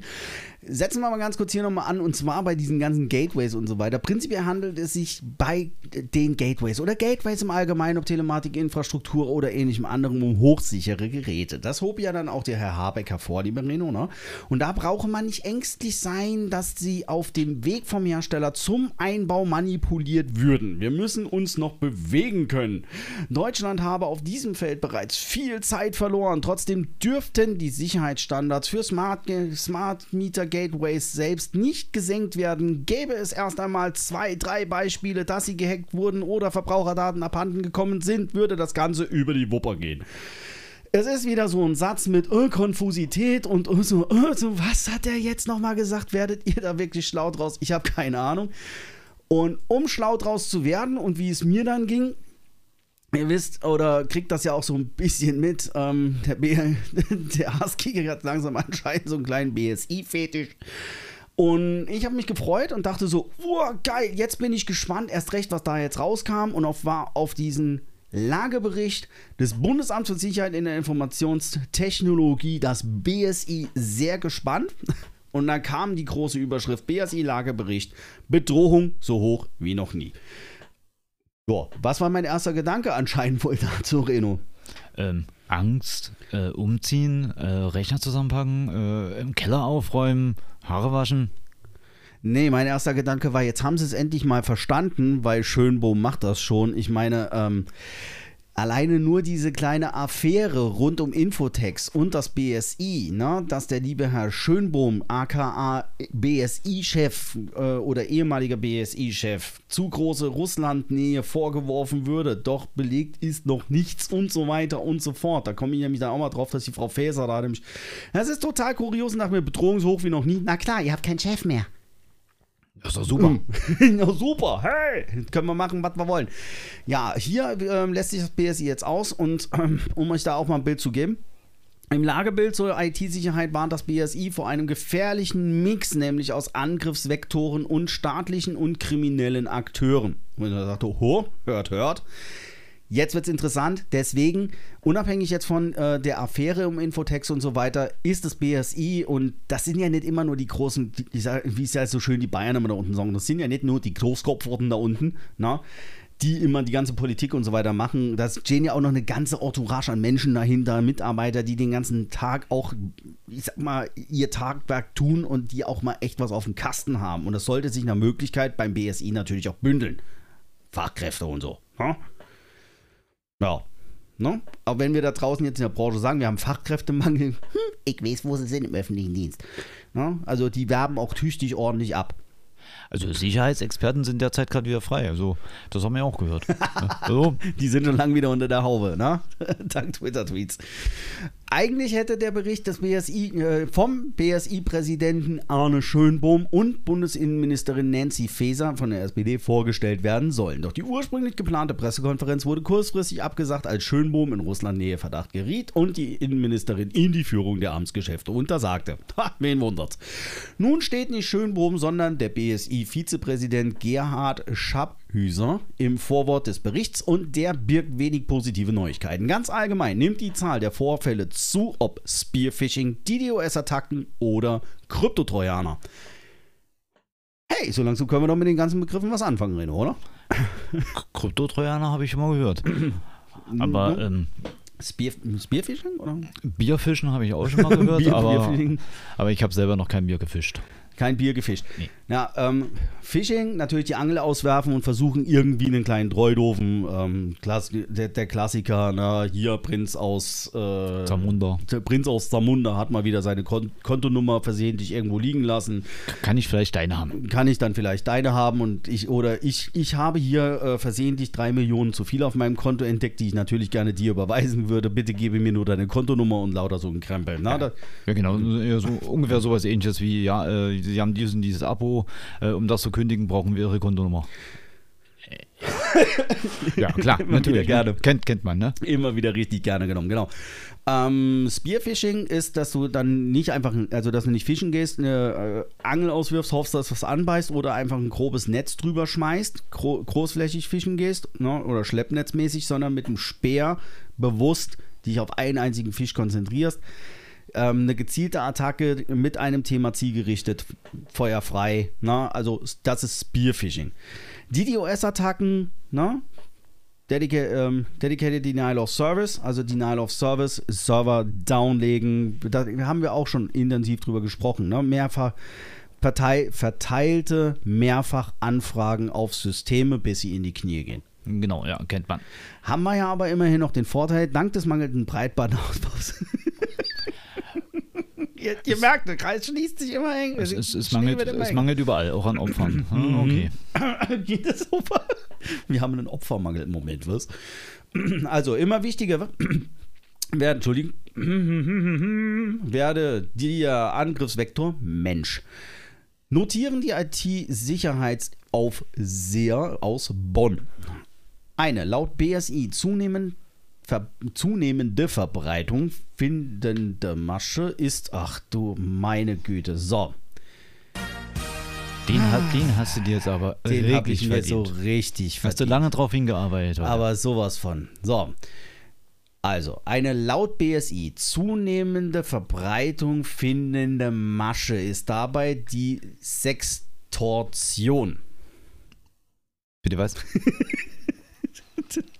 Speaker 1: Setzen wir mal ganz kurz hier nochmal an und zwar bei diesen ganzen Gateways und so weiter. Prinzipiell handelt es sich bei den Gateways oder Gateways im Allgemeinen, ob Telematik, Infrastruktur oder ähnlichem anderem, um hochsichere Geräte. Das hob ja dann auch der Herr Habeck hervor, lieber Reno, ne? Und da brauche man nicht ängstlich sein, dass sie auf dem Weg vom Hersteller zum Einbau manipuliert würden. Wir müssen uns noch bewegen können. Deutschland habe auf diesem Feld bereits viel Zeit verloren. Trotzdem dürften die Sicherheitsstandards für Smart, Smart Meter Gateways selbst nicht gesenkt werden. Gäbe es erst einmal zwei, drei Beispiele, dass sie gehackt wurden oder Verbraucherdaten abhanden gekommen sind, würde das Ganze über die Wupper gehen. Es ist wieder so ein Satz mit oh, Konfusität und oh, so, oh, so, was hat er jetzt nochmal gesagt? Werdet ihr da wirklich schlau draus? Ich habe keine Ahnung. Und um schlau draus zu werden und wie es mir dann ging, Ihr wisst oder kriegt das ja auch so ein bisschen mit. Ähm, der, B der Husky hat langsam anscheinend so einen kleinen BSI-Fetisch. Und ich habe mich gefreut und dachte so, oh, geil, jetzt bin ich gespannt, erst recht, was da jetzt rauskam und auf, war auf diesen Lagebericht des Bundesamts für Sicherheit in der Informationstechnologie, das BSI, sehr gespannt. Und dann kam die große Überschrift BSI-Lagebericht, Bedrohung so hoch wie noch nie. Ja, was war mein erster Gedanke anscheinend wohl dazu, Reno?
Speaker 2: Ähm, Angst, äh, umziehen, äh, Rechner zusammenpacken, äh, im Keller aufräumen, Haare waschen.
Speaker 1: Nee, mein erster Gedanke war, jetzt haben sie es endlich mal verstanden, weil Schönbohm macht das schon. Ich meine, ähm, alleine nur diese kleine Affäre rund um Infotex und das BSI, ne, dass der liebe Herr Schönbohm, aka BSI-Chef äh, oder ehemaliger BSI-Chef, zu große Russlandnähe vorgeworfen würde, doch belegt ist noch nichts und so weiter und so fort. Da komme ich nämlich dann auch mal drauf, dass die Frau Faeser da nämlich. Das ist total kurios nach mir bedrohungshoch wie noch nie. Na klar, ihr habt keinen Chef mehr.
Speaker 2: Das ist doch super.
Speaker 1: Na super, hey, können wir machen, was wir wollen. Ja, hier ähm, lässt sich das BSI jetzt aus und ähm, um euch da auch mal ein Bild zu geben. Im Lagebild zur IT-Sicherheit warnt das BSI vor einem gefährlichen Mix, nämlich aus Angriffsvektoren und staatlichen und kriminellen Akteuren. Und er sagt, oh, hört, hört. Jetzt wird es interessant, deswegen, unabhängig jetzt von äh, der Affäre um Infotex und so weiter, ist das BSI und das sind ja nicht immer nur die großen, die, sag, wie es ja so schön die Bayern immer da unten sagen, das sind ja nicht nur die Großkopfworten da unten, na, die immer die ganze Politik und so weiter machen. Da stehen ja auch noch eine ganze Entourage an Menschen dahinter, Mitarbeiter, die den ganzen Tag auch, ich sag mal, ihr Tagwerk tun und die auch mal echt was auf dem Kasten haben. Und das sollte sich nach Möglichkeit beim BSI natürlich auch bündeln. Fachkräfte und so. Na? Ja. Ne? Auch wenn wir da draußen jetzt in der Branche sagen, wir haben Fachkräftemangel, hm, ich weiß, wo sie sind im öffentlichen Dienst. Ne? Also die werben auch tüchtig ordentlich ab.
Speaker 2: Also Sicherheitsexperten sind derzeit gerade wieder frei. Also das haben wir auch gehört. also.
Speaker 1: Die sind schon lange wieder unter der Haube, ne? Dank Twitter-Tweets. Eigentlich hätte der Bericht des BSI, äh, vom BSI-Präsidenten Arne Schönbohm und Bundesinnenministerin Nancy Faeser von der SPD vorgestellt werden sollen. Doch die ursprünglich geplante Pressekonferenz wurde kurzfristig abgesagt, als Schönbohm in Russland-Nähe Verdacht geriet und die Innenministerin in die Führung der Amtsgeschäfte untersagte. Ha, wen wundert's? Nun steht nicht Schönbohm, sondern der BSI-Vizepräsident Gerhard Schabhüser im Vorwort des Berichts und der birgt wenig positive Neuigkeiten. Ganz allgemein nimmt die Zahl der Vorfälle zu, ob Spearfishing, DDoS-Attacken oder Kryptotrojaner. Hey, so langsam können wir doch mit den ganzen Begriffen was anfangen, Reno, oder?
Speaker 2: Kryptotrojaner habe ich schon mal gehört. Aber ähm,
Speaker 1: Spear, Spearfishing? Oder?
Speaker 2: Bierfischen habe ich auch schon mal gehört,
Speaker 1: Bier-
Speaker 2: aber, aber ich habe selber noch kein Bier gefischt.
Speaker 1: Kein Bier gefischt.
Speaker 2: Nee.
Speaker 1: Ja, ähm, Fishing, natürlich die Angel auswerfen und versuchen irgendwie einen kleinen Treudofen. Ähm, Klass der, der Klassiker, na, hier Prinz aus äh,
Speaker 2: Zamunda.
Speaker 1: der Prinz aus Zamunda hat mal wieder seine Kon Kontonummer versehentlich irgendwo liegen lassen.
Speaker 2: Kann ich vielleicht deine haben?
Speaker 1: Kann ich dann vielleicht deine haben und ich oder ich, ich habe hier äh, versehentlich drei Millionen zu viel auf meinem Konto entdeckt, die ich natürlich gerne dir überweisen würde. Bitte gebe mir nur deine Kontonummer und lauter so ein Krempel. Na, da,
Speaker 2: Ja, genau. So, ungefähr sowas ähnliches wie, ja, äh, sie haben dieses und dieses Abo. Äh, um das zu kündigen, brauchen wir ihre Kontonummer. ja, klar,
Speaker 1: Immer
Speaker 2: natürlich.
Speaker 1: gerne.
Speaker 2: Ne? Kennt, kennt man, ne?
Speaker 1: Immer wieder richtig gerne genommen, genau. Ähm, Spearfishing ist, dass du dann nicht einfach, also dass du nicht fischen gehst, eine äh, Angel auswirfst, hoffst, dass was anbeißt oder einfach ein grobes Netz drüber schmeißt, gro großflächig fischen gehst ne, oder schleppnetzmäßig, sondern mit dem Speer bewusst dich auf einen einzigen Fisch konzentrierst. Ähm, eine gezielte Attacke mit einem Thema zielgerichtet, feuerfrei. Ne? Also das ist Spearfishing. DDoS-Attacken, ne? Dedica ähm, Dedicated Denial of Service, also Denial of Service, Server downlegen, da haben wir auch schon intensiv drüber gesprochen. Ne? Mehrfach verteil verteilte Mehrfach-Anfragen auf Systeme, bis sie in die Knie gehen.
Speaker 2: Genau, ja, kennt man.
Speaker 1: Haben wir ja aber immerhin noch den Vorteil, dank des mangelnden Breitbandausbaus. Ihr, ihr merkt, der Kreis schließt sich immer eng.
Speaker 2: Es, es, es, mangelt, es mangelt überall, auch an Opfern. Hm, okay.
Speaker 1: Geht das super? Wir haben einen Opfermangel im Moment, was? Also immer wichtiger werden, Entschuldigung, werde der Angriffsvektor Mensch. Notieren die IT-Sicherheitsaufseher aus Bonn. Eine laut BSI zunehmend ver zunehmende Verbreitung findende Masche ist, ach du meine Güte, so.
Speaker 2: Den, hat, den hast du dir jetzt aber
Speaker 1: Den habe ich
Speaker 2: wirklich
Speaker 1: mir
Speaker 2: verdient.
Speaker 1: so richtig
Speaker 2: Hast du
Speaker 1: verdient.
Speaker 2: lange drauf hingearbeitet. oder?
Speaker 1: Aber sowas von. So. Also, eine laut BSI zunehmende Verbreitung findende Masche ist dabei die Sextortion.
Speaker 2: Bitte was?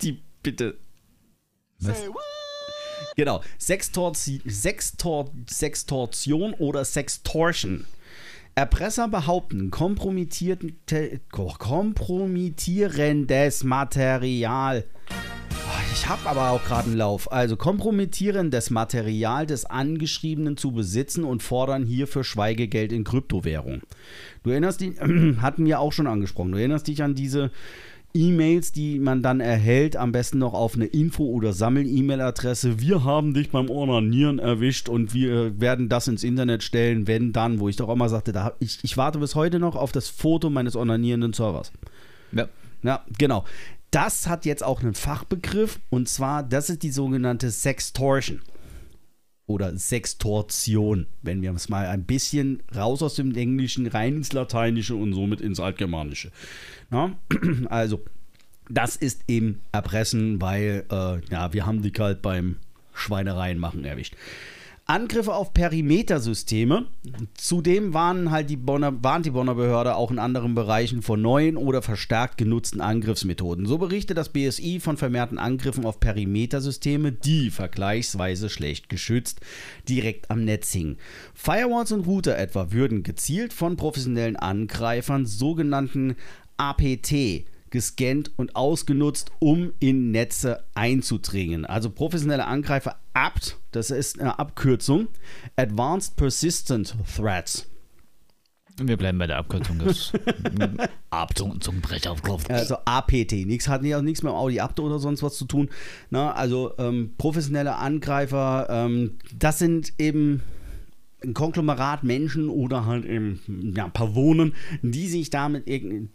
Speaker 1: Die bitte.
Speaker 2: Was?
Speaker 1: Genau. Sextorti Sextor Sextortion oder Sextortion. Erpresser behaupten, kompromittierendes Material. Ah, Ich habe aber auch gerade einen Lauf. Also kompromittierendes Material des Angeschriebenen zu besitzen und fordern hierfür Schweigegeld in Kryptowährung. Du erinnerst dich, hatten wir auch schon angesprochen, du erinnerst dich an diese E-Mails, die man dann erhält, am besten noch auf eine Info- oder Sammel-E-Mail-Adresse. Wir haben dich beim Onanieren erwischt und wir werden das ins Internet stellen, wenn dann, wo ich doch auch mal sagte, da, ich, ich warte bis heute noch auf das Foto meines onanierenden Servers.
Speaker 2: Ja.
Speaker 1: Ja, genau. Das hat jetzt auch einen Fachbegriff und zwar, das ist die sogenannte Sextortion. Oder Sextortion, wenn wir es mal ein bisschen raus aus dem Englischen, rein ins Lateinische und somit ins Altgermanische. Na? Also, das ist eben Erpressen, weil äh, ja, wir haben dich halt beim Schweinereien machen erwischt. Angriffe auf Perimetersysteme. Zudem waren halt die Bonner, warnt die Bonner Behörde auch in anderen Bereichen vor neuen oder verstärkt genutzten Angriffsmethoden. So berichtet das BSI von vermehrten Angriffen auf Perimetersysteme, die vergleichsweise schlecht geschützt direkt am Netz hingen. Firewalls und Router etwa würden gezielt von professionellen Angreifern, sogenannten APT, gescannt und ausgenutzt, um in Netze einzudringen. Also professionelle Angreifer APT, das ist eine Abkürzung, Advanced Persistent Threats.
Speaker 2: Wir bleiben bei der Abkürzung. Das Abzung zum Brett auf Kopf.
Speaker 1: Also APT, nichts hat ja nichts mit Audi Apto oder sonst was zu tun. Na, also ähm, professionelle Angreifer, ähm, das sind eben ein Konglomerat Menschen oder halt eben ja, Personen, die sich damit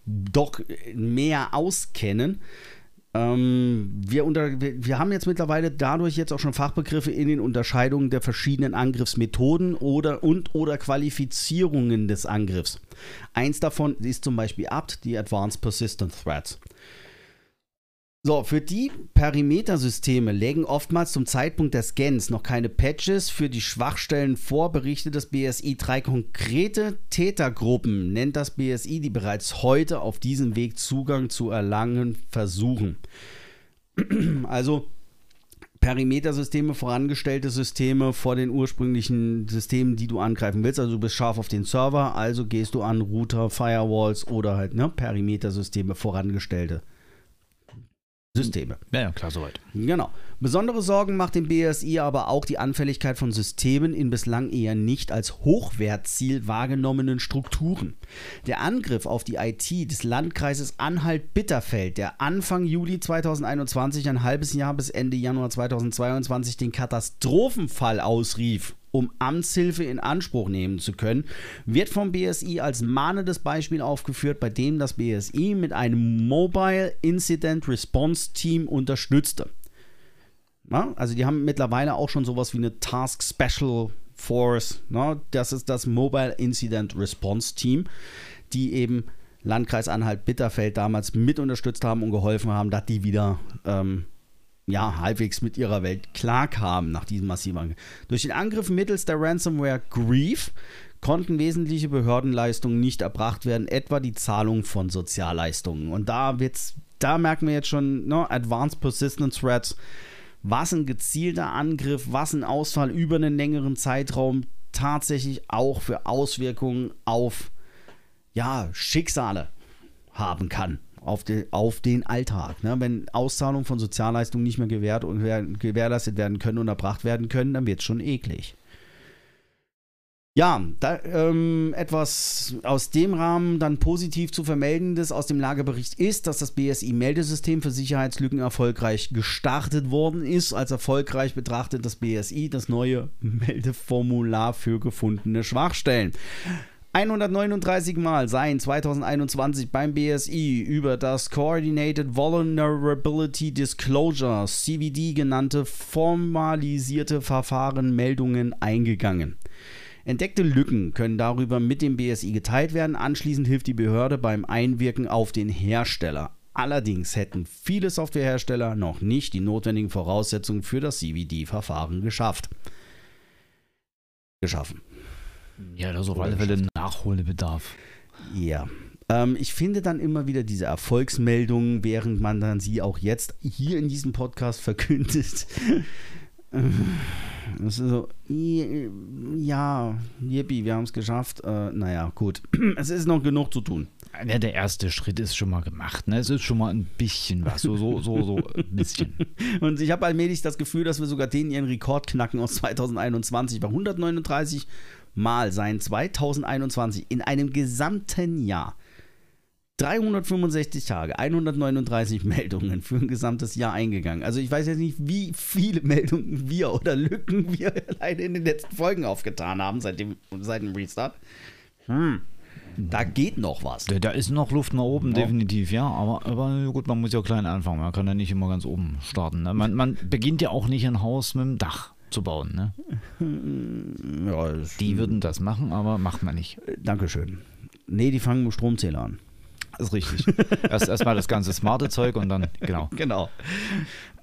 Speaker 1: doch mehr auskennen. Ähm, wir, unter, wir haben jetzt mittlerweile dadurch jetzt auch schon Fachbegriffe in den Unterscheidungen der verschiedenen Angriffsmethoden oder und oder Qualifizierungen des Angriffs. Eins davon ist zum Beispiel APT, die Advanced Persistent Threats. So, für die Perimetersysteme legen oftmals zum Zeitpunkt des Scans noch keine Patches für die Schwachstellen vor, berichtet das BSI. Drei konkrete Tätergruppen nennt das BSI, die bereits heute auf diesem Weg Zugang zu erlangen versuchen. Also Perimetersysteme, vorangestellte Systeme vor den ursprünglichen Systemen, die du angreifen willst. Also du bist scharf auf den Server, also gehst du an Router, Firewalls oder halt ne, Perimetersysteme, vorangestellte Systeme.
Speaker 2: Ja, ja, klar, soweit.
Speaker 1: Genau. Besondere Sorgen macht dem BSI aber auch die Anfälligkeit von Systemen in bislang eher nicht als Hochwertziel wahrgenommenen Strukturen. Der Angriff auf die IT des Landkreises Anhalt-Bitterfeld, der Anfang Juli 2021, ein halbes Jahr bis Ende Januar 2022, den Katastrophenfall ausrief, um Amtshilfe in Anspruch nehmen zu können, wird vom BSI als mahnendes Beispiel aufgeführt, bei dem das BSI mit einem Mobile Incident Response Team unterstützte. Na, also die haben mittlerweile auch schon sowas wie eine Task Special Force. Na, das ist das Mobile Incident Response Team, die eben Landkreis Anhalt-Bitterfeld damals mit unterstützt haben und geholfen haben, dass die wieder ähm, ja, halbwegs mit ihrer Welt klarkamen nach diesem massiven. Durch den Angriff mittels der Ransomware Grief konnten wesentliche Behördenleistungen nicht erbracht werden, etwa die Zahlung von Sozialleistungen. Und da wird's, da merken wir jetzt schon, ne, Advanced Persistent Threats, was ein gezielter Angriff, was ein Ausfall über einen längeren Zeitraum tatsächlich auch für Auswirkungen auf ja, Schicksale haben kann. Auf, de, auf den Alltag. Ne? Wenn Auszahlungen von Sozialleistungen nicht mehr gewährt und gewähr- gewährleistet werden können und erbracht werden können, dann wird es schon eklig. Ja, da, ähm, etwas aus dem Rahmen dann positiv zu vermeldendes aus dem Lagebericht ist, dass das BSI-Meldesystem für Sicherheitslücken erfolgreich gestartet worden ist. Als erfolgreich betrachtet das BSI das neue Meldeformular für gefundene Schwachstellen. 139 Mal seien 2021 beim BSI über das Coordinated Vulnerability Disclosure CVD genannte formalisierte Verfahren Meldungen eingegangen. Entdeckte Lücken können darüber mit dem BSI geteilt werden. Anschließend hilft die Behörde beim Einwirken auf den Hersteller. Allerdings hätten viele Softwarehersteller noch nicht die notwendigen Voraussetzungen für das CVD-Verfahren geschafft. Geschaffen.
Speaker 2: Ja, das ist auf alle Fälle Nachholbedarf.
Speaker 1: Ja. Ähm, ich finde dann immer wieder diese Erfolgsmeldungen, während man dann sie auch jetzt hier in diesem Podcast verkündet. Das ist so, ja, yippie, wir haben es geschafft. Äh, naja, gut. Es ist noch genug zu tun.
Speaker 2: Ja, der erste Schritt ist schon mal gemacht. Ne? Es ist schon mal ein bisschen was. So, so, so, so ein bisschen.
Speaker 1: Und ich habe allmählich das Gefühl, dass wir sogar den ihren Rekord knacken aus 2021. Bei 139 Mal seien 2021 in einem gesamten Jahr 365 Tage, 139 Meldungen für ein gesamtes Jahr eingegangen. Also ich weiß jetzt nicht, wie viele Meldungen wir oder Lücken wir alleine in den letzten Folgen aufgetan haben seit dem, seit dem Restart. Hm. Da geht noch was.
Speaker 2: Da, da ist noch Luft nach oben, ja. definitiv, ja. Aber, aber gut, man muss ja klein anfangen. Man kann ja nicht immer ganz oben starten. Ne? Man, man beginnt ja auch nicht ein Haus mit dem Dach zu bauen. Ne? Ja, die würden das machen, aber macht man nicht.
Speaker 1: Dankeschön. Nee, die fangen mit Stromzähler an.
Speaker 2: Das ist richtig. Erst erstmal das ganze smarte Zeug und dann, genau.
Speaker 1: Genau.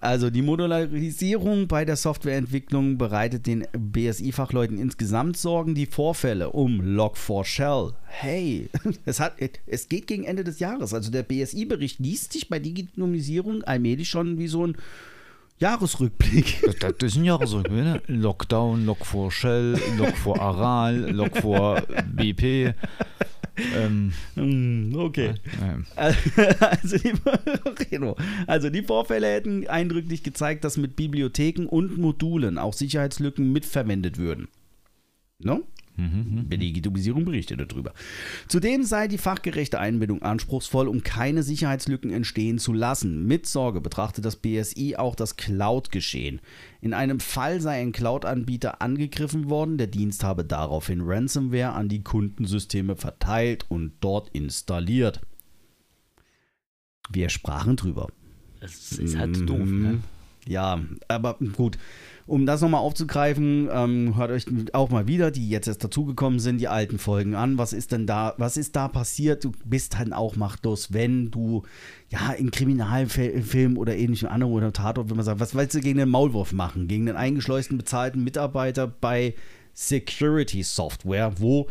Speaker 1: Also die Modularisierung bei der Softwareentwicklung bereitet den BSI-Fachleuten insgesamt Sorgen. Die Vorfälle um Log4Shell. Hey, es, hat, es geht gegen Ende des Jahres. Also der BSI-Bericht liest sich bei Digitalisierung allmählich schon wie so ein Jahresrückblick.
Speaker 2: Das, das ist ein Jahresrückblick. Ne? Lockdown, Log4Shell, Log4 Aral, Log4 BP.
Speaker 1: Ähm, hm, okay. Äh, also, die, also die Vorfälle hätten eindrücklich gezeigt, dass mit Bibliotheken und Modulen auch Sicherheitslücken mitverwendet würden. No? Mhm, mhm. Digitalisierung berichtet darüber. Zudem sei die fachgerechte Einbindung anspruchsvoll, um keine Sicherheitslücken entstehen zu lassen. Mit Sorge betrachtet das BSI auch das Cloud-Geschehen. In einem Fall sei ein Cloud-Anbieter angegriffen worden, der Dienst habe daraufhin Ransomware an die Kundensysteme verteilt und dort installiert. Wir sprachen drüber.
Speaker 2: Das ist halt mhm. doof, ne?
Speaker 1: Ja, aber gut um das nochmal aufzugreifen, ähm, hört euch auch mal wieder, die jetzt erst dazugekommen sind, die alten Folgen an. Was ist denn da, was ist da passiert? Du bist dann auch machtlos, wenn du ja in Kriminalfilmen oder ähnlichem anderen oder Tatort, wenn man sagt, was willst du gegen den Maulwurf machen? Gegen den eingeschleusten bezahlten Mitarbeiter bei Security Software, wo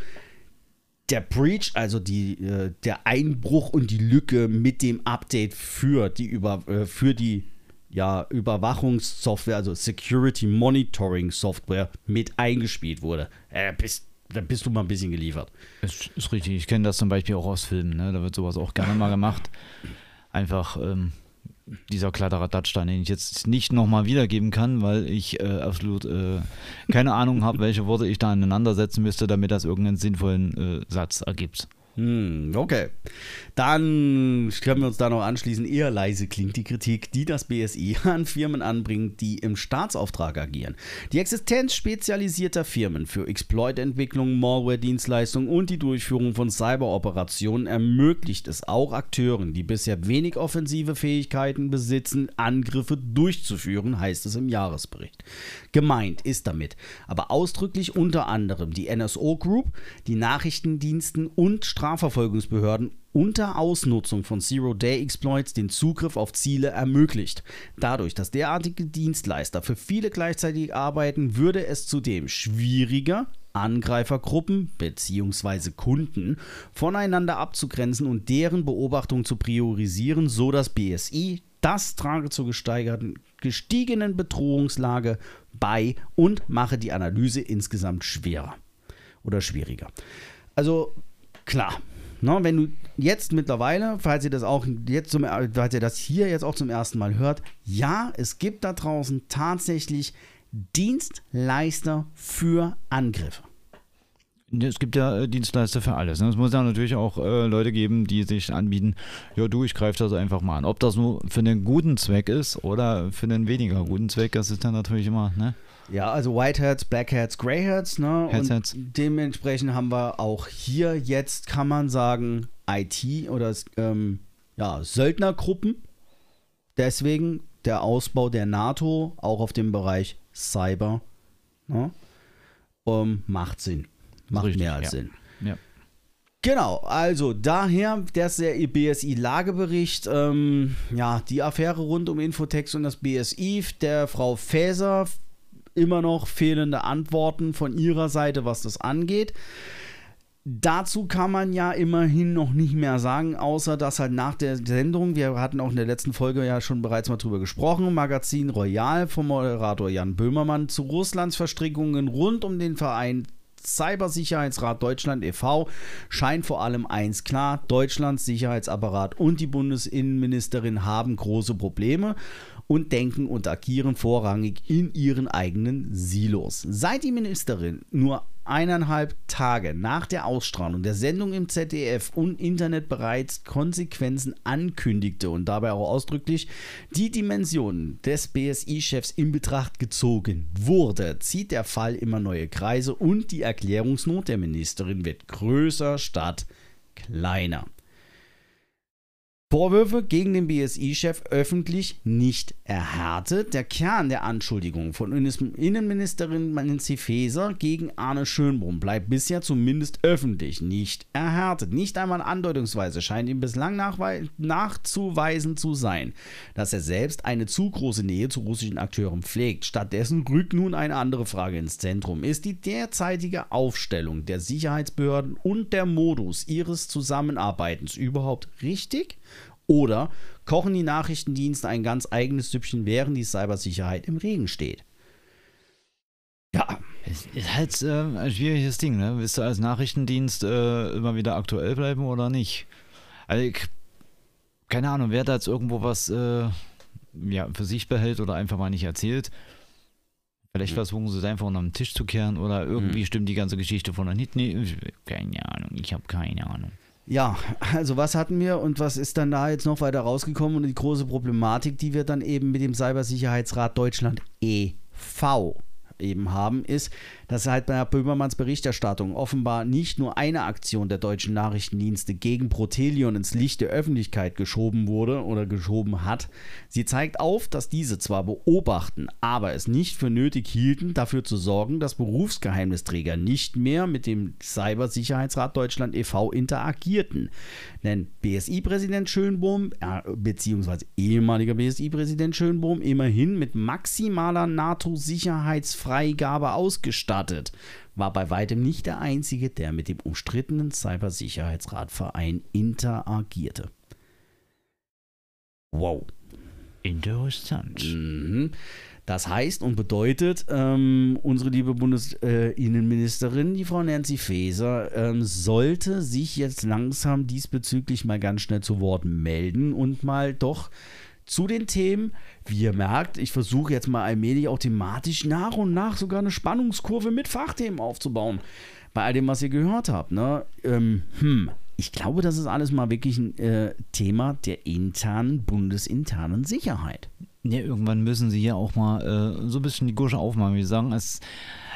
Speaker 1: der Breach, also die, äh, der Einbruch und die Lücke mit dem Update für die, über, äh, für die ja, Überwachungssoftware, also Security Monitoring Software mit eingespielt wurde. Äh, bist, da bist du mal ein bisschen geliefert.
Speaker 2: Ist, ist richtig. Ich kenne das zum Beispiel auch aus Filmen. Ne? Da wird sowas auch gerne mal gemacht. Einfach ähm, dieser Kladderadatschstein, den ich jetzt nicht nochmal wiedergeben kann, weil ich äh, absolut äh, keine Ahnung habe, welche Worte ich da aneinandersetzen müsste, damit das irgendeinen sinnvollen äh, Satz ergibt.
Speaker 1: Hm, okay. Dann können wir uns da noch anschließen. Eher leise klingt die Kritik, die das BSI an Firmen anbringt, die im Staatsauftrag agieren. Die Existenz spezialisierter Firmen für Exploit-Entwicklung, Malware-Dienstleistungen und die Durchführung von Cyberoperationen ermöglicht es auch Akteuren, die bisher wenig offensive Fähigkeiten besitzen, Angriffe durchzuführen, heißt es im Jahresbericht. Gemeint ist damit aber ausdrücklich unter anderem die NSO Group, die Nachrichtendiensten und Straßen Strafverfolgungsbehörden unter Ausnutzung von Zero-Day-Exploits den Zugriff auf Ziele ermöglicht. Dadurch, dass derartige Dienstleister für viele gleichzeitig arbeiten, würde es zudem schwieriger, Angreifergruppen bzw. Kunden voneinander abzugrenzen und deren Beobachtung zu priorisieren, so dass BSI das trage zur gestiegenen Bedrohungslage bei und mache die Analyse insgesamt schwerer oder schwieriger. Also klar. Ne, wenn du jetzt mittlerweile, falls ihr das auch jetzt zum, falls ihr das hier jetzt auch zum ersten Mal hört, ja, es gibt da draußen tatsächlich Dienstleister für Angriffe.
Speaker 2: Es gibt ja äh, Dienstleister für alles. Ne? Es muss ja natürlich auch äh, Leute geben, die sich anbieten, ja du, ich greife das einfach mal an. Ob das nur für einen guten Zweck ist oder für einen weniger guten Zweck, das ist dann natürlich immer, ne?
Speaker 1: Ja, also Whiteheads, Blackheads, Greyheads, ne?
Speaker 2: Headsets.
Speaker 1: Und dementsprechend haben wir auch hier jetzt, kann man sagen, IT oder ähm, ja, Söldnergruppen. Deswegen der Ausbau der NATO auch auf dem Bereich Cyber ne? ähm, macht Sinn. Macht
Speaker 2: Richtig,
Speaker 1: mehr als
Speaker 2: ja.
Speaker 1: Sinn.
Speaker 2: Ja.
Speaker 1: Genau, also daher der ist der BSI-Lagebericht, ähm, ja, die Affäre rund um Infotex und das BSI, der Frau Faeser immer noch fehlende Antworten von ihrer Seite, was das angeht. Dazu kann man ja immerhin noch nicht mehr sagen, außer dass halt nach der Sendung, wir hatten auch in der letzten Folge ja schon bereits mal drüber gesprochen, Magazin Royal vom Moderator Jan Böhmermann zu Russlands Verstrickungen rund um den Verein Cybersicherheitsrat Deutschland e.V. scheint vor allem eins klar, Deutschlands Sicherheitsapparat und die Bundesinnenministerin haben große Probleme und denken und agieren vorrangig in ihren eigenen Silos. Seit die Ministerin nur eineinhalb Tage nach der Ausstrahlung der Sendung im ZDF und Internet bereits Konsequenzen ankündigte und dabei auch ausdrücklich die Dimensionen des BSI-Chefs in Betracht gezogen wurde, zieht der Fall immer neue Kreise und die Erklärungsnot der Ministerin wird größer statt kleiner. Vorwürfe gegen den BSI-Chef öffentlich nicht erhärtet. Der Kern der Anschuldigungen von Innenministerin Nancy Faeser gegen Arne Schönbrunn bleibt bisher zumindest öffentlich nicht erhärtet. Nicht einmal andeutungsweise scheint ihm bislang nachzuweisen zu sein, dass er selbst eine zu große Nähe zu russischen Akteuren pflegt. Stattdessen rückt nun eine andere Frage ins Zentrum. Ist die derzeitige Aufstellung der Sicherheitsbehörden und der Modus ihres Zusammenarbeitens überhaupt richtig? Oder kochen die Nachrichtendienste ein ganz eigenes Süppchen, während die Cybersicherheit im Regen steht? Ja,
Speaker 2: Es ist halt äh, ein schwieriges Ding, ne? Willst du als Nachrichtendienst äh, immer wieder aktuell bleiben oder nicht? Also ich, keine Ahnung, wer da jetzt irgendwo was äh, ja, für sich behält oder einfach mal nicht erzählt. Vielleicht versuchen sie es einfach unter den Tisch zu kehren oder irgendwie stimmt die ganze Geschichte von der nicht. Nee, keine Ahnung, ich habe keine Ahnung.
Speaker 1: Ja, also was hatten wir und was ist dann da jetzt noch weiter rausgekommen und die große Problematik, die wir dann eben mit dem Cybersicherheitsrat Deutschland e.V. eben haben, ist, dass halt bei Böhmermanns Berichterstattung offenbar nicht nur eine Aktion der deutschen Nachrichtendienste gegen Protelion ins Licht der Öffentlichkeit geschoben wurde oder geschoben hat. Sie zeigt auf, dass diese zwar beobachten, aber es nicht für nötig hielten, dafür zu sorgen, dass Berufsgeheimnisträger nicht mehr mit dem Cybersicherheitsrat Deutschland e.V. interagierten. Denn BSI-Präsident Schönbohm, äh, beziehungsweise ehemaliger BSI-Präsident Schönbohm, immerhin mit maximaler NATO-Sicherheitsfreigabe ausgestattet, war bei weitem nicht der einzige, der mit dem umstrittenen Cybersicherheitsratverein interagierte. Wow.
Speaker 2: Interessant.
Speaker 1: Mhm. Das heißt und bedeutet, ähm, unsere liebe Bundesinnenministerin, die Frau Nancy Faeser, ähm, sollte sich jetzt langsam diesbezüglich mal ganz schnell zu Wort melden und mal doch zu den Themen, wie ihr merkt, ich versuche jetzt mal allmählich auch thematisch nach und nach sogar eine Spannungskurve mit Fachthemen aufzubauen. Bei all dem, was ihr gehört habt. Ne? Ähm, hm, ich glaube, das ist alles mal wirklich ein äh, Thema der internen, bundesinternen Sicherheit.
Speaker 2: Ja, irgendwann müssen sie ja auch mal äh, so ein bisschen die Gusche aufmachen. Wir sagen, es,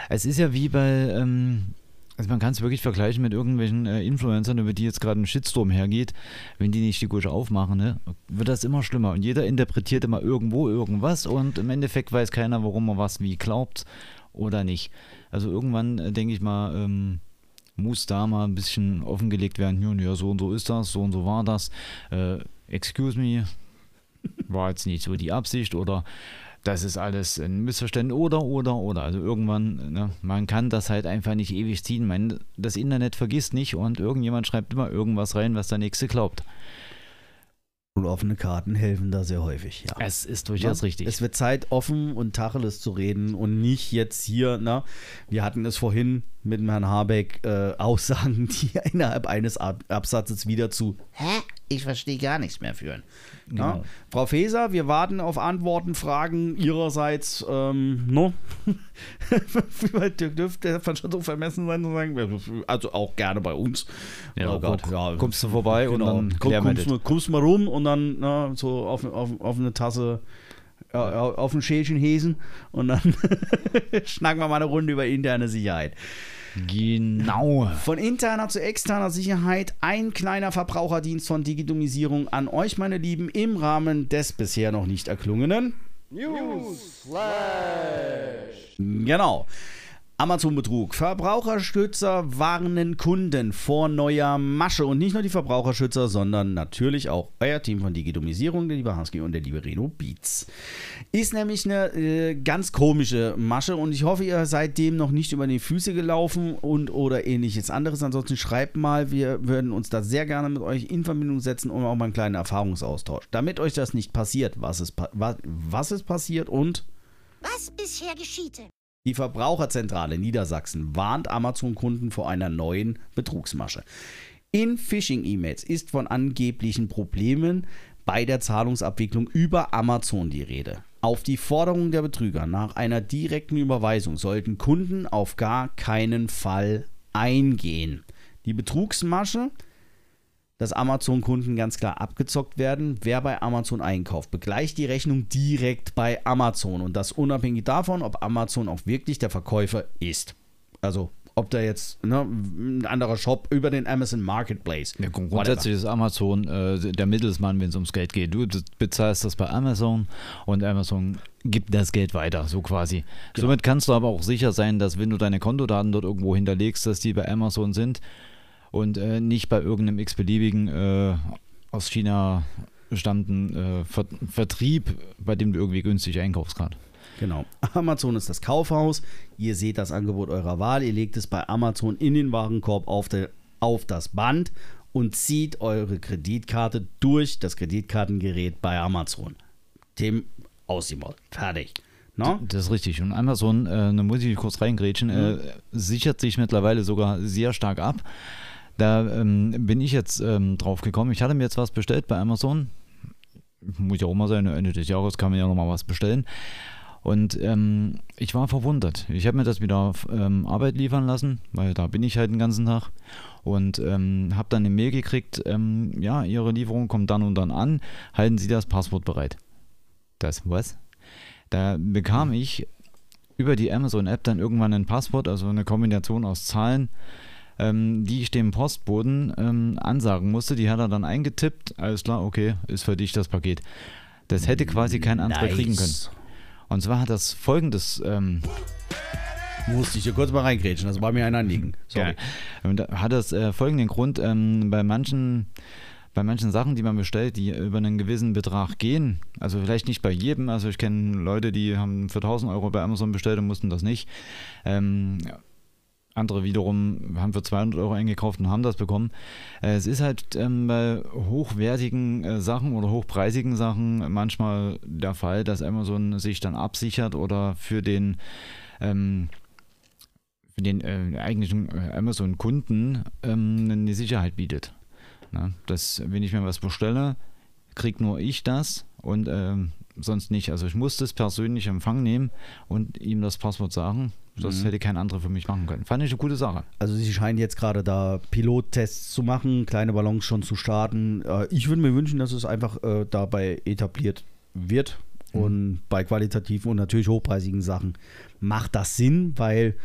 Speaker 2: es ist ja wie bei, ähm, also man kann es wirklich vergleichen mit irgendwelchen äh, Influencern, über die jetzt gerade ein Shitstorm hergeht. Wenn die nicht die Gusche aufmachen, ne, wird das immer schlimmer. Und jeder interpretiert immer irgendwo irgendwas und im Endeffekt weiß keiner, warum er was wie glaubt oder nicht. Also irgendwann, äh, denke ich mal, ähm, muss da mal ein bisschen offengelegt werden. Ja, ja, so und so ist das, so und so war das. Äh, excuse me, war jetzt nicht so die Absicht oder das ist alles ein Missverständnis oder, oder, oder. Also irgendwann, ne, man kann das halt einfach nicht ewig ziehen. Man, das Internet vergisst nicht und irgendjemand schreibt immer irgendwas rein, was der Nächste glaubt.
Speaker 1: Und offene Karten helfen da sehr häufig, ja.
Speaker 2: Es ist durchaus
Speaker 1: Ja,
Speaker 2: richtig.
Speaker 1: Es wird Zeit, offen und Tacheles zu reden und nicht jetzt hier, na, wir hatten es vorhin mit dem Herrn Habeck, äh, Aussagen, die innerhalb eines Ab Absatzes wieder zu Hä? Ich verstehe gar nichts mehr führen. Ja? Frau Feser, wir warten auf Antworten, Fragen Ihrerseits. Ähm, no? Wie weit dürfte man schon so vermessen sein zu sagen? Also auch gerne bei uns.
Speaker 2: Ja,
Speaker 1: oh Gott, ja.
Speaker 2: kommst du vorbei und
Speaker 1: Genau.
Speaker 2: dann
Speaker 1: Komm, kommst, mal, kommst mal rum und dann na, so auf, auf, auf eine Tasse, auf ein Schälchen Häsen und dann schnacken wir mal eine Runde über interne Sicherheit.
Speaker 2: Genau.
Speaker 1: Von interner zu externer Sicherheit ein kleiner Verbraucherdienst von Digitalisierung an euch, meine Lieben, im Rahmen des bisher noch nicht erklungenen Genau. Amazon-Betrug. Verbraucherschützer warnen Kunden vor neuer Masche. Und nicht nur die Verbraucherschützer, sondern natürlich auch euer Team von Digitomisierung, der liebe Husky und der liebe Reno Beats. Ist nämlich eine äh, ganz komische Masche und ich hoffe, ihr seid dem noch nicht über die Füße gelaufen und oder ähnliches anderes. Ansonsten schreibt mal, wir würden uns da sehr gerne mit euch in Verbindung setzen und auch mal einen kleinen Erfahrungsaustausch. Damit euch das nicht passiert, was ist, was, was ist passiert und
Speaker 7: Was bisher geschiehte.
Speaker 1: Die Verbraucherzentrale Niedersachsen warnt Amazon-Kunden vor einer neuen Betrugsmasche. In Phishing-E-Mails ist von angeblichen Problemen bei der Zahlungsabwicklung über Amazon die Rede. Auf die Forderung der Betrüger nach einer direkten Überweisung sollten Kunden auf gar keinen Fall eingehen. Die Betrugsmasche dass Amazon-Kunden ganz klar abgezockt werden. Wer bei Amazon einkauft, begleicht die Rechnung direkt bei Amazon und das unabhängig davon, ob Amazon auch wirklich der Verkäufer ist. Also ob da jetzt ne, ein anderer Shop über den Amazon Marketplace.
Speaker 2: Ja, grund- grundsätzlich ist Amazon äh, der Mittelsmann, wenn es ums Geld geht. Du bezahlst das bei Amazon und Amazon gibt das Geld weiter, so quasi. Somit kannst du aber auch sicher sein, dass wenn du deine Kontodaten dort irgendwo hinterlegst, dass die bei Amazon sind und äh, nicht bei irgendeinem x-beliebigen äh, aus China stammenden äh, Ver Vertrieb, bei dem du irgendwie günstig einkaufst gerade.
Speaker 1: Genau. Amazon ist das Kaufhaus. Ihr seht das Angebot eurer Wahl. Ihr legt es bei Amazon in den Warenkorb auf, der, auf das Band und zieht eure Kreditkarte durch das Kreditkartengerät bei Amazon. Dem Aussiebel. Fertig. No?
Speaker 2: Das ist richtig. Und Amazon, äh, da muss ich kurz reingrätschen, äh, sichert sich mittlerweile sogar sehr stark ab. Da ähm, bin ich jetzt ähm, drauf gekommen. Ich hatte mir jetzt was bestellt bei Amazon. Muss ja auch mal sein, Ende des Jahres kann man ja nochmal was bestellen. Und ähm, ich war verwundert. Ich habe mir das wieder auf ähm, Arbeit liefern lassen, weil da bin ich halt den ganzen Tag. Und ähm, habe dann eine Mail gekriegt, ähm, ja, Ihre Lieferung kommt dann und dann an. Halten Sie das Passwort bereit. Das was? Da bekam ich über die Amazon-App dann irgendwann ein Passwort, also eine Kombination aus Zahlen, ähm, die ich dem Postboten ähm, ansagen musste. Die hat er dann eingetippt. Alles klar, okay, ist für dich das Paket. Das hätte quasi kein anderer kriegen können. Und zwar hat das folgendes. Ähm,
Speaker 1: Musste ich hier kurz mal reingrätschen, das war mir ein Anliegen. Sorry.
Speaker 2: Und da hat das äh, folgenden Grund, ähm, bei manchen bei manchen Sachen, die man bestellt, die über einen gewissen Betrag gehen, also vielleicht nicht bei jedem, also ich kenne Leute, die haben für 1000 Euro bei Amazon bestellt und mussten das nicht. Ähm, andere wiederum haben für 200 Euro eingekauft und haben das bekommen. Äh, es ist halt ähm, bei hochwertigen äh, Sachen oder hochpreisigen Sachen manchmal der Fall, dass Amazon sich dann absichert oder für den ähm, für den äh, eigentlichen äh, Amazon-Kunden ähm, eine Sicherheit bietet. Na, dass, wenn ich mir was bestelle, kriegt nur ich das und ähm, sonst nicht. Also ich musste es persönlich in Empfang nehmen und ihm das Passwort sagen. Das hätte kein anderer für mich machen können. Fand ich eine gute Sache.
Speaker 1: Also sie scheinen jetzt gerade da Pilottests zu machen, kleine Ballons schon zu starten. Äh, ich würde mir wünschen, dass es einfach äh, dabei etabliert wird. Und bei qualitativen und natürlich hochpreisigen Sachen macht das Sinn, weil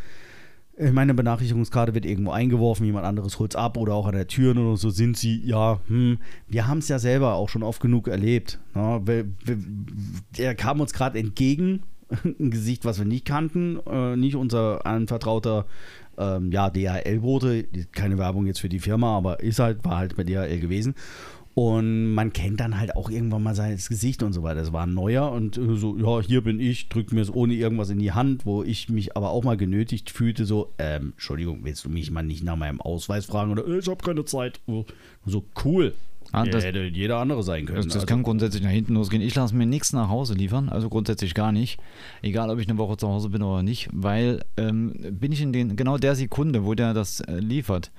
Speaker 1: meine Benachrichtigungskarte wird irgendwo eingeworfen, jemand anderes holt es ab oder auch an der Tür oder so sind sie, ja, hm, wir haben es ja selber auch schon oft genug erlebt. Na, wir, wir, der kam uns gerade entgegen, ein Gesicht, was wir nicht kannten, äh, nicht unser anvertrauter ähm, ja, DHL-Bote, keine Werbung jetzt für die Firma, aber ist halt, war halt bei DHL gewesen. Und man kennt dann halt auch irgendwann mal sein Gesicht und so weiter. Das war ein neuer und äh, so, ja, hier bin ich, drückt mir es ohne irgendwas in die Hand, wo ich mich aber auch mal genötigt fühlte, so, ähm, Entschuldigung, willst du mich mal nicht nach meinem Ausweis fragen oder äh, ich habe keine Zeit. So, cool.
Speaker 2: Ah,
Speaker 1: Ja,
Speaker 2: das-
Speaker 1: hätte jeder andere sein können.
Speaker 2: Das, das
Speaker 1: Also,
Speaker 2: kann grundsätzlich nach hinten losgehen. Ich lasse mir nichts nach Hause liefern, also grundsätzlich gar nicht. Egal, ob ich eine Woche zu Hause bin oder nicht, weil ähm, bin ich in den genau der Sekunde, wo der das äh, liefert,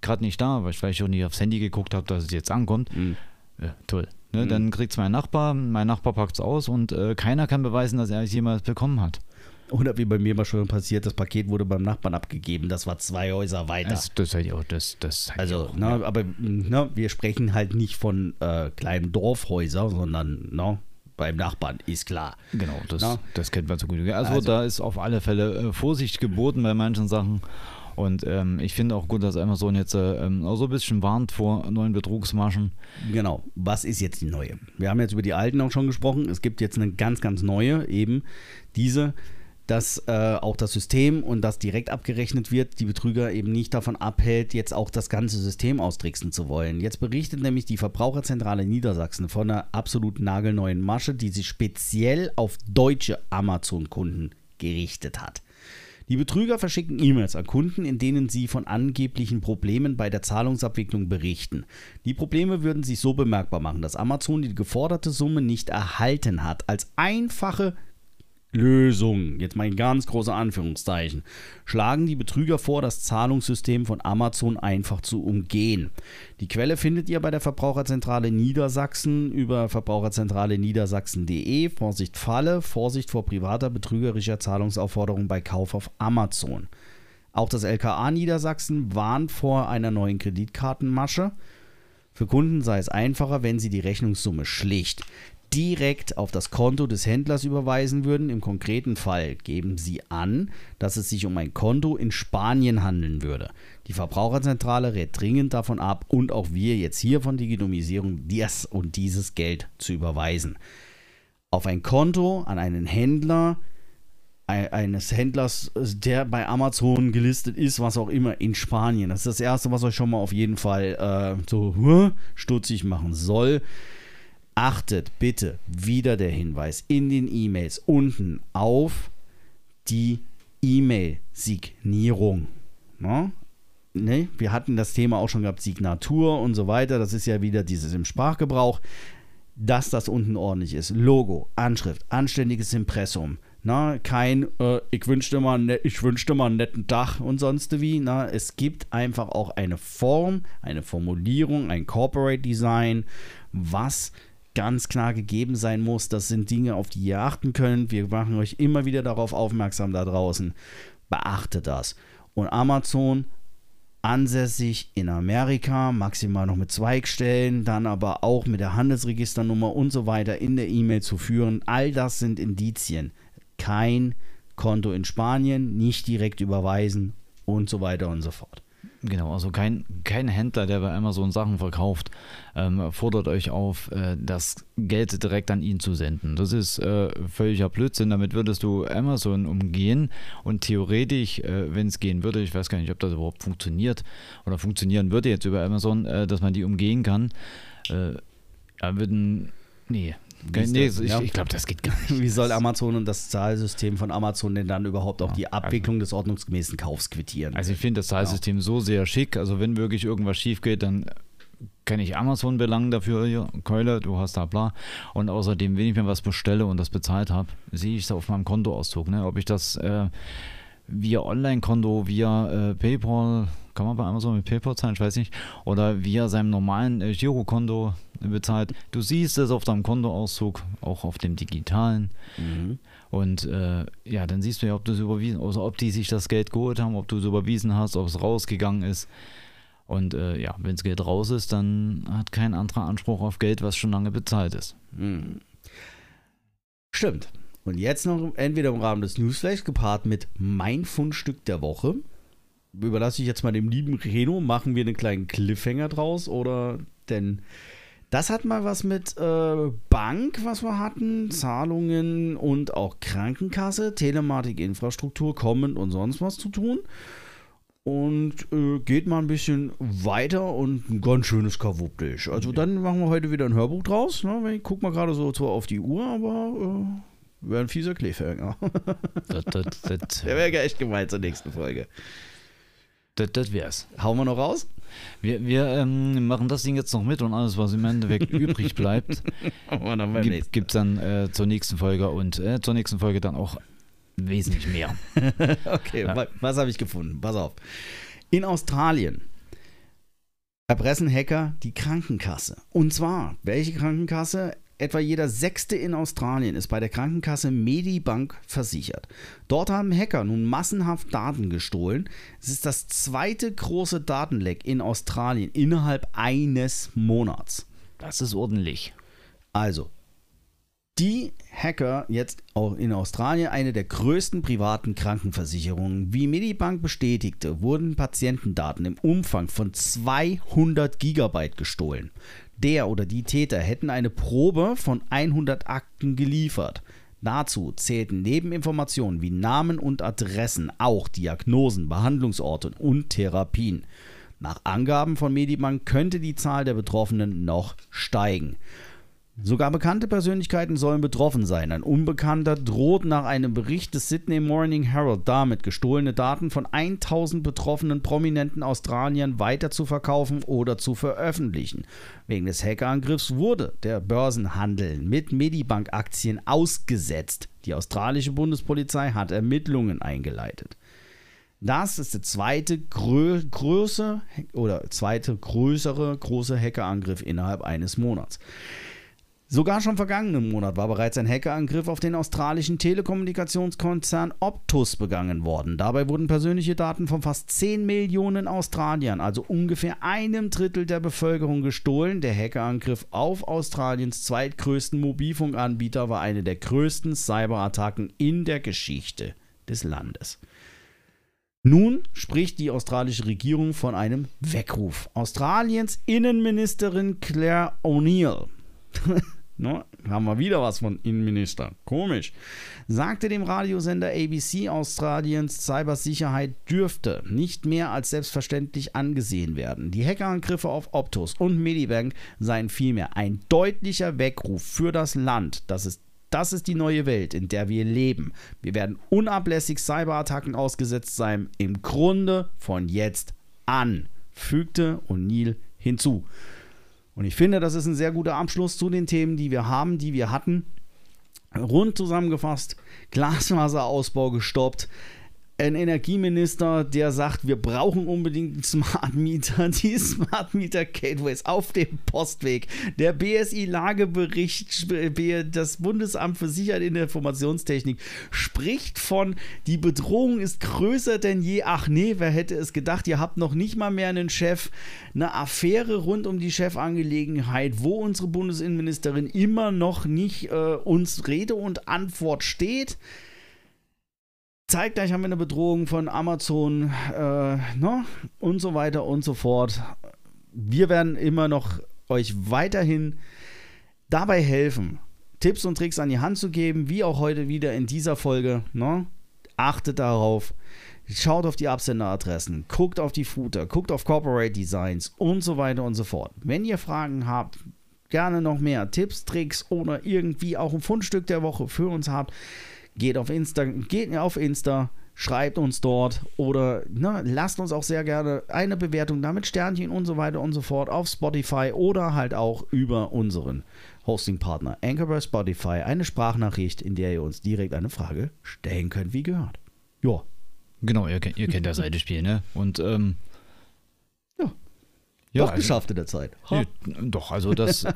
Speaker 2: gerade nicht da, weil ich vielleicht auch nicht aufs Handy geguckt habe, dass es jetzt ankommt,
Speaker 1: Mhm.
Speaker 2: Ja, toll. Ne, Dann kriegt es mein Nachbar, mein Nachbar packt es aus und äh, keiner kann beweisen, dass er es jemals bekommen hat.
Speaker 1: Oder wie bei mir mal schon passiert, das Paket wurde beim Nachbarn abgegeben. Das war zwei Häuser weiter.
Speaker 2: Das, das seid ihr auch, das, das ihr
Speaker 1: also,
Speaker 2: auch,
Speaker 1: ne, aber ne, wir sprechen halt nicht von äh, kleinen Dorfhäusern, sondern ne, beim Nachbarn, ist klar.
Speaker 2: Genau, das,
Speaker 1: Na?
Speaker 2: das kennt man so gut. Also,
Speaker 1: Also-
Speaker 2: da ist auf alle Fälle äh, Vorsicht geboten bei manchen Sachen. Und ähm, ich finde auch gut, dass Amazon jetzt äh, ähm, auch so ein bisschen warnt vor neuen Betrugsmaschen.
Speaker 1: Genau. Was ist jetzt die neue? Wir haben jetzt über die alten auch schon gesprochen. Es gibt jetzt eine ganz, ganz neue, eben diese, dass äh, auch das System und das direkt abgerechnet wird, die Betrüger eben nicht davon abhält, jetzt auch das ganze System austricksen zu wollen. Jetzt berichtet nämlich die Verbraucherzentrale Niedersachsen von einer absolut nagelneuen Masche, die sich speziell auf deutsche Amazon-Kunden gerichtet hat. Die Betrüger verschicken E-Mails an Kunden, in denen sie von angeblichen Problemen bei der Zahlungsabwicklung berichten. Die Probleme würden sich so bemerkbar machen, dass Amazon die geforderte Summe nicht erhalten hat. Als einfache Lösung, jetzt mal in ganz große Anführungszeichen, schlagen die Betrüger vor, das Zahlungssystem von Amazon einfach zu umgehen. Die Quelle findet ihr bei der Verbraucherzentrale Niedersachsen über verbraucherzentrale niedersachsen.de. Vorsicht Falle, Vorsicht vor privater betrügerischer Zahlungsaufforderung bei Kauf auf Amazon. Auch das LKA Niedersachsen warnt vor einer neuen Kreditkartenmasche. Für Kunden sei es einfacher, wenn sie die Rechnungssumme schlicht direkt auf das Konto des Händlers überweisen würden. Im konkreten Fall geben sie an, dass es sich um ein Konto in Spanien handeln würde. Die Verbraucherzentrale rät dringend davon ab und auch wir jetzt hier von Digitomisierung dies und dieses Geld zu überweisen. Auf ein Konto an einen Händler ein- eines Händlers, der bei Amazon gelistet ist, was auch immer, in Spanien. Das ist das Erste, was euch schon mal auf jeden Fall äh, so huh, stutzig machen soll. Achtet bitte, wieder der Hinweis, in den E-Mails unten auf die E-Mail-Signierung. Ne? Ne? Wir hatten das Thema auch schon gehabt, Signatur und so weiter. Das ist ja wieder dieses im Sprachgebrauch, dass das unten ordentlich ist. Logo, Anschrift, anständiges Impressum. Na, kein, äh, ich wünschte mal, ne, ich wünschte mal einen netten Tag und sonst wie. Na, es gibt einfach auch eine Form, eine Formulierung, ein Corporate Design, was ganz klar gegeben sein muss. Das sind Dinge, auf die ihr achten könnt. Wir machen euch immer wieder darauf aufmerksam da draußen. Beachtet das. Und Amazon ansässig in Amerika, maximal noch mit Zweigstellen, dann aber auch mit der Handelsregisternummer und so weiter in der E-Mail zu führen. All das sind Indizien. Kein Konto in Spanien, nicht direkt überweisen und so weiter und so fort.
Speaker 2: Genau, also kein, kein Händler, der bei Amazon Sachen verkauft, ähm, fordert euch auf, äh, das Geld direkt an ihn zu senden. Das ist äh, völliger Blödsinn. Damit würdest du Amazon umgehen und theoretisch, äh, wenn es gehen würde, ich weiß gar nicht, ob das überhaupt funktioniert oder funktionieren würde jetzt über Amazon, äh, dass man die umgehen kann, äh, würden. Nee.
Speaker 1: Wie
Speaker 2: nee
Speaker 1: das?
Speaker 2: ich
Speaker 1: Ja.
Speaker 2: ich glaube, das geht gar nicht.
Speaker 1: Wie soll Amazon und das Zahlsystem von Amazon denn dann überhaupt auch die Abwicklung des ordnungsgemäßen Kaufs quittieren?
Speaker 2: Also ich finde das Zahlsystem so sehr schick. Also wenn wirklich irgendwas schief geht, dann kann ich Amazon belangen dafür, Keule, du hast da bla. Und außerdem, wenn ich mir was bestelle und das bezahlt habe, sehe ich es auf meinem Kontoauszug. Ne? Ob ich das äh, via Online-Konto, via äh, PayPal, kann man bei Amazon mit PayPal zahlen, ich weiß nicht, oder via seinem normalen äh, Girokonto bezahlt. Du siehst es auf deinem Kontoauszug, auch auf dem digitalen. Und äh, ja, dann siehst du ja, ob du es überwiesen, also ob die sich das Geld geholt haben, ob du es überwiesen hast, ob es rausgegangen ist. Und äh, ja, wenn das Geld raus ist, dann hat kein anderer Anspruch auf Geld, was schon lange bezahlt ist.
Speaker 1: Stimmt. Und jetzt noch entweder im Rahmen des Newsflash gepaart mit mein Fundstück der Woche. Überlasse ich jetzt mal dem lieben Reno. Machen wir einen kleinen Cliffhanger draus oder denn das hat mal was mit äh, Bank, was wir hatten, Zahlungen und auch Krankenkasse, Telematik, Infrastruktur, Kommen und sonst was zu tun. Und äh, geht mal ein bisschen weiter und ein ganz schönes Kawuptisch. Also dann machen wir heute wieder ein Hörbuch draus. Ne? Ich guck mal gerade so zwar auf die Uhr, aber äh, wäre ein fieser Cliffhanger.
Speaker 2: Das, das, das,
Speaker 1: Der wäre echt gemeint zur nächsten Folge.
Speaker 2: Das, das wär's.
Speaker 1: Hauen wir noch raus?
Speaker 2: Wir, wir ähm, machen das Ding jetzt noch mit und alles, was im Endeffekt übrig bleibt, gibt es dann äh, zur nächsten Folge und äh, zur nächsten Folge dann auch wesentlich mehr.
Speaker 1: Okay,
Speaker 2: Ja.
Speaker 1: wa- was habe ich gefunden? Pass auf. In Australien erpressen Hacker die Krankenkasse. Und zwar, welche Krankenkasse? Etwa jeder Sechste in Australien ist bei der Krankenkasse Medibank versichert. Dort haben Hacker nun massenhaft Daten gestohlen. Es ist das zweite große Datenleck in Australien innerhalb eines Monats.
Speaker 2: Das ist ordentlich.
Speaker 1: Also, die Hacker jetzt auch in Australien eine der größten privaten Krankenversicherungen. Wie Medibank bestätigte, wurden Patientendaten im Umfang von 200 Gigabyte gestohlen. Der oder die Täter hätten eine Probe von 100 Akten geliefert. Dazu zählten neben Informationen wie Namen und Adressen auch Diagnosen, Behandlungsorte und Therapien. Nach Angaben von Medibank könnte die Zahl der Betroffenen noch steigen. Sogar bekannte Persönlichkeiten sollen betroffen sein. Ein Unbekannter droht nach einem Bericht des Sydney Morning Herald damit, gestohlene Daten von 1000 betroffenen prominenten Australiern weiter zu verkaufen oder zu veröffentlichen. Wegen des Hackerangriffs wurde der Börsenhandel mit Medibank-Aktien ausgesetzt. Die australische Bundespolizei hat Ermittlungen eingeleitet. Das ist der zweite grö Größe oder zweite größere große Hackerangriff innerhalb eines Monats. Sogar schon vergangenen Monat war bereits ein Hackerangriff auf den australischen Telekommunikationskonzern Optus begangen worden. Dabei wurden persönliche Daten von fast 10 Millionen Australiern, also ungefähr einem Drittel der Bevölkerung, gestohlen. Der Hackerangriff auf Australiens zweitgrößten Mobilfunkanbieter war eine der größten Cyberattacken in der Geschichte des Landes. Nun spricht die australische Regierung von einem Weckruf. Australiens Innenministerin Claire O'Neill No, haben wir wieder was von Innenminister. Komisch. Sagte dem Radiosender ABC Australiens, Cybersicherheit dürfte nicht mehr als selbstverständlich angesehen werden. Die Hackerangriffe auf Optus und Medibank seien vielmehr ein deutlicher Weckruf für das Land. Das ist das ist die neue Welt, in der wir leben. Wir werden unablässig Cyberattacken ausgesetzt sein, im Grunde von jetzt an, fügte O'Neill hinzu. Und ich finde, das ist ein sehr guter Abschluss zu den Themen, die wir haben, die wir hatten. Rund zusammengefasst, Glasfaserausbau gestoppt, ein Energieminister, der sagt, wir brauchen unbedingt einen Smart Meter, die Smart Meter Gateways auf dem Postweg, der BSI-Lagebericht, das Bundesamt für Sicherheit in der Informationstechnik spricht von, die Bedrohung ist größer denn je. Ach nee, wer hätte es gedacht, ihr habt noch nicht mal mehr einen Chef, eine Affäre rund um die Chefangelegenheit, wo unsere Bundesinnenministerin immer noch nicht äh, uns Rede und Antwort steht. Zeitgleich haben wir eine Bedrohung von Amazon äh, ne? und so weiter und so fort. Wir werden immer noch euch weiterhin dabei helfen, Tipps und Tricks an die Hand zu geben, wie auch heute wieder in dieser Folge. Ne? Achtet darauf, schaut auf die Absenderadressen, guckt auf die Footer, guckt auf Corporate Designs und so weiter und so fort. Wenn ihr Fragen habt, gerne noch mehr Tipps, Tricks oder irgendwie auch ein Fundstück der Woche für uns habt, Geht auf Insta, geht auf Insta, schreibt uns dort oder ne, lasst uns auch sehr gerne eine Bewertung da mit Sternchen und so weiter und so fort auf Spotify oder halt auch über unseren Hosting-Partner Anchor bei Spotify eine Sprachnachricht, in der ihr uns direkt eine Frage stellen könnt, wie gehört. Ja.
Speaker 2: Genau, ihr, ihr kennt das alte Spiel, ne? Und ähm,
Speaker 1: ja. ja. Doch also, geschafft in der Zeit.
Speaker 2: Ha. Doch, also das.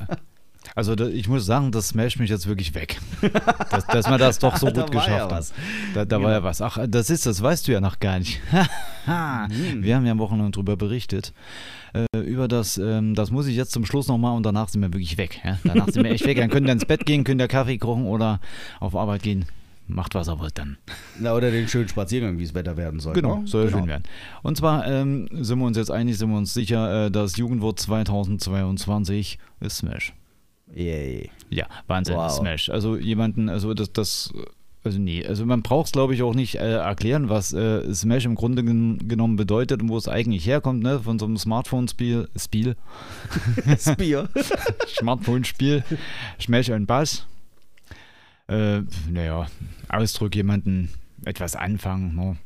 Speaker 2: Also da, ich muss sagen, das smasht mich jetzt wirklich weg. dass, dass man das doch so gut geschafft ja hat. Da, da genau. war ja was. Ach, das ist, das weißt du ja noch gar nicht. Hm. Wir haben ja am Wochenende darüber berichtet. Äh, über das, ähm, das muss ich jetzt zum Schluss nochmal und danach sind wir wirklich weg. Ja? Danach sind wir echt weg. Dann könnt ihr ins Bett gehen, könnt ihr Kaffee kochen oder auf Arbeit gehen macht was er wollt dann.
Speaker 1: Na, oder den schönen Spaziergang, wie es Wetter werden soll.
Speaker 2: Genau, ne? soll genau. schön werden. Und zwar ähm, sind wir uns jetzt einig, sind wir uns sicher, äh, das Jugendwort 2022 ist Smash.
Speaker 1: Yay.
Speaker 2: Ja, Wahnsinn, wow. Smash. Also jemanden, also das, das, also nee, also man braucht es glaube ich auch nicht äh, erklären, was äh, Smash im Grunde gen genommen bedeutet und wo es eigentlich herkommt, ne, von so einem Smartphone-Spiel, Spiel,
Speaker 1: Spiel,
Speaker 2: Smartphone-Spiel, Smash und Bass. Äh, naja, Ausdruck jemanden etwas anfangen, ne?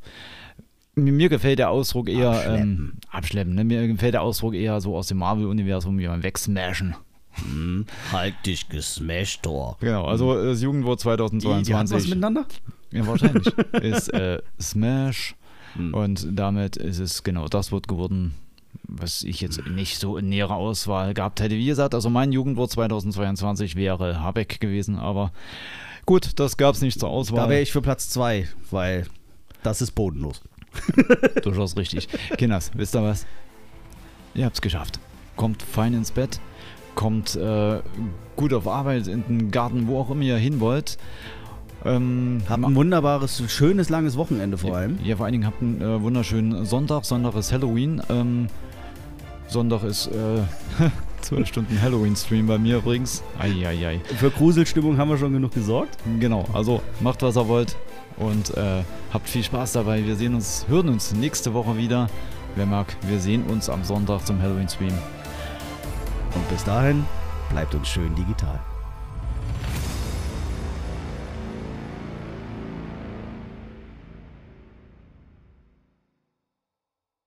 Speaker 2: Mir gefällt der Ausdruck eher abschleppen. Ähm, abschleppen ne? Mir gefällt der Ausdruck eher so aus dem Marvel-Universum, jemanden wegsmashen.
Speaker 1: Hm, halt dich gesmashed, Tor.
Speaker 2: Genau, also das Jugendwort 2022. Die, die
Speaker 1: was miteinander?
Speaker 2: Ja, wahrscheinlich. ist äh, Smash. Hm. Und damit ist es genau das Wort geworden, was ich jetzt nicht so in näherer Auswahl gehabt hätte. Wie gesagt, also mein Jugendwort 2022 wäre Habeck gewesen, aber gut, das gab es nicht zur Auswahl.
Speaker 1: Da wäre ich für Platz 2, weil das ist bodenlos.
Speaker 2: Durchaus richtig. Kinders, wisst ihr was? Ihr habt's geschafft. Kommt fein ins Bett, kommt äh, gut auf Arbeit, in den Garten, wo auch immer ihr hin wollt. Ähm,
Speaker 1: Habt ein wunderbares, schönes, langes Wochenende vor allem.
Speaker 2: Ja, vor allen Dingen habt einen äh, wunderschönen Sonntag. Sonntag ist Halloween. Ähm, Sonntag ist äh, 12 Stunden Halloween-Stream bei mir übrigens. Eieiei.
Speaker 1: Für Gruselstimmung haben wir schon genug gesorgt.
Speaker 2: Genau, also macht was ihr wollt und äh, habt viel Spaß dabei. Wir sehen uns, hören uns nächste Woche wieder. Wer mag, wir sehen uns am Sonntag zum Halloween-Stream.
Speaker 1: Und bis dahin, bleibt uns schön digital.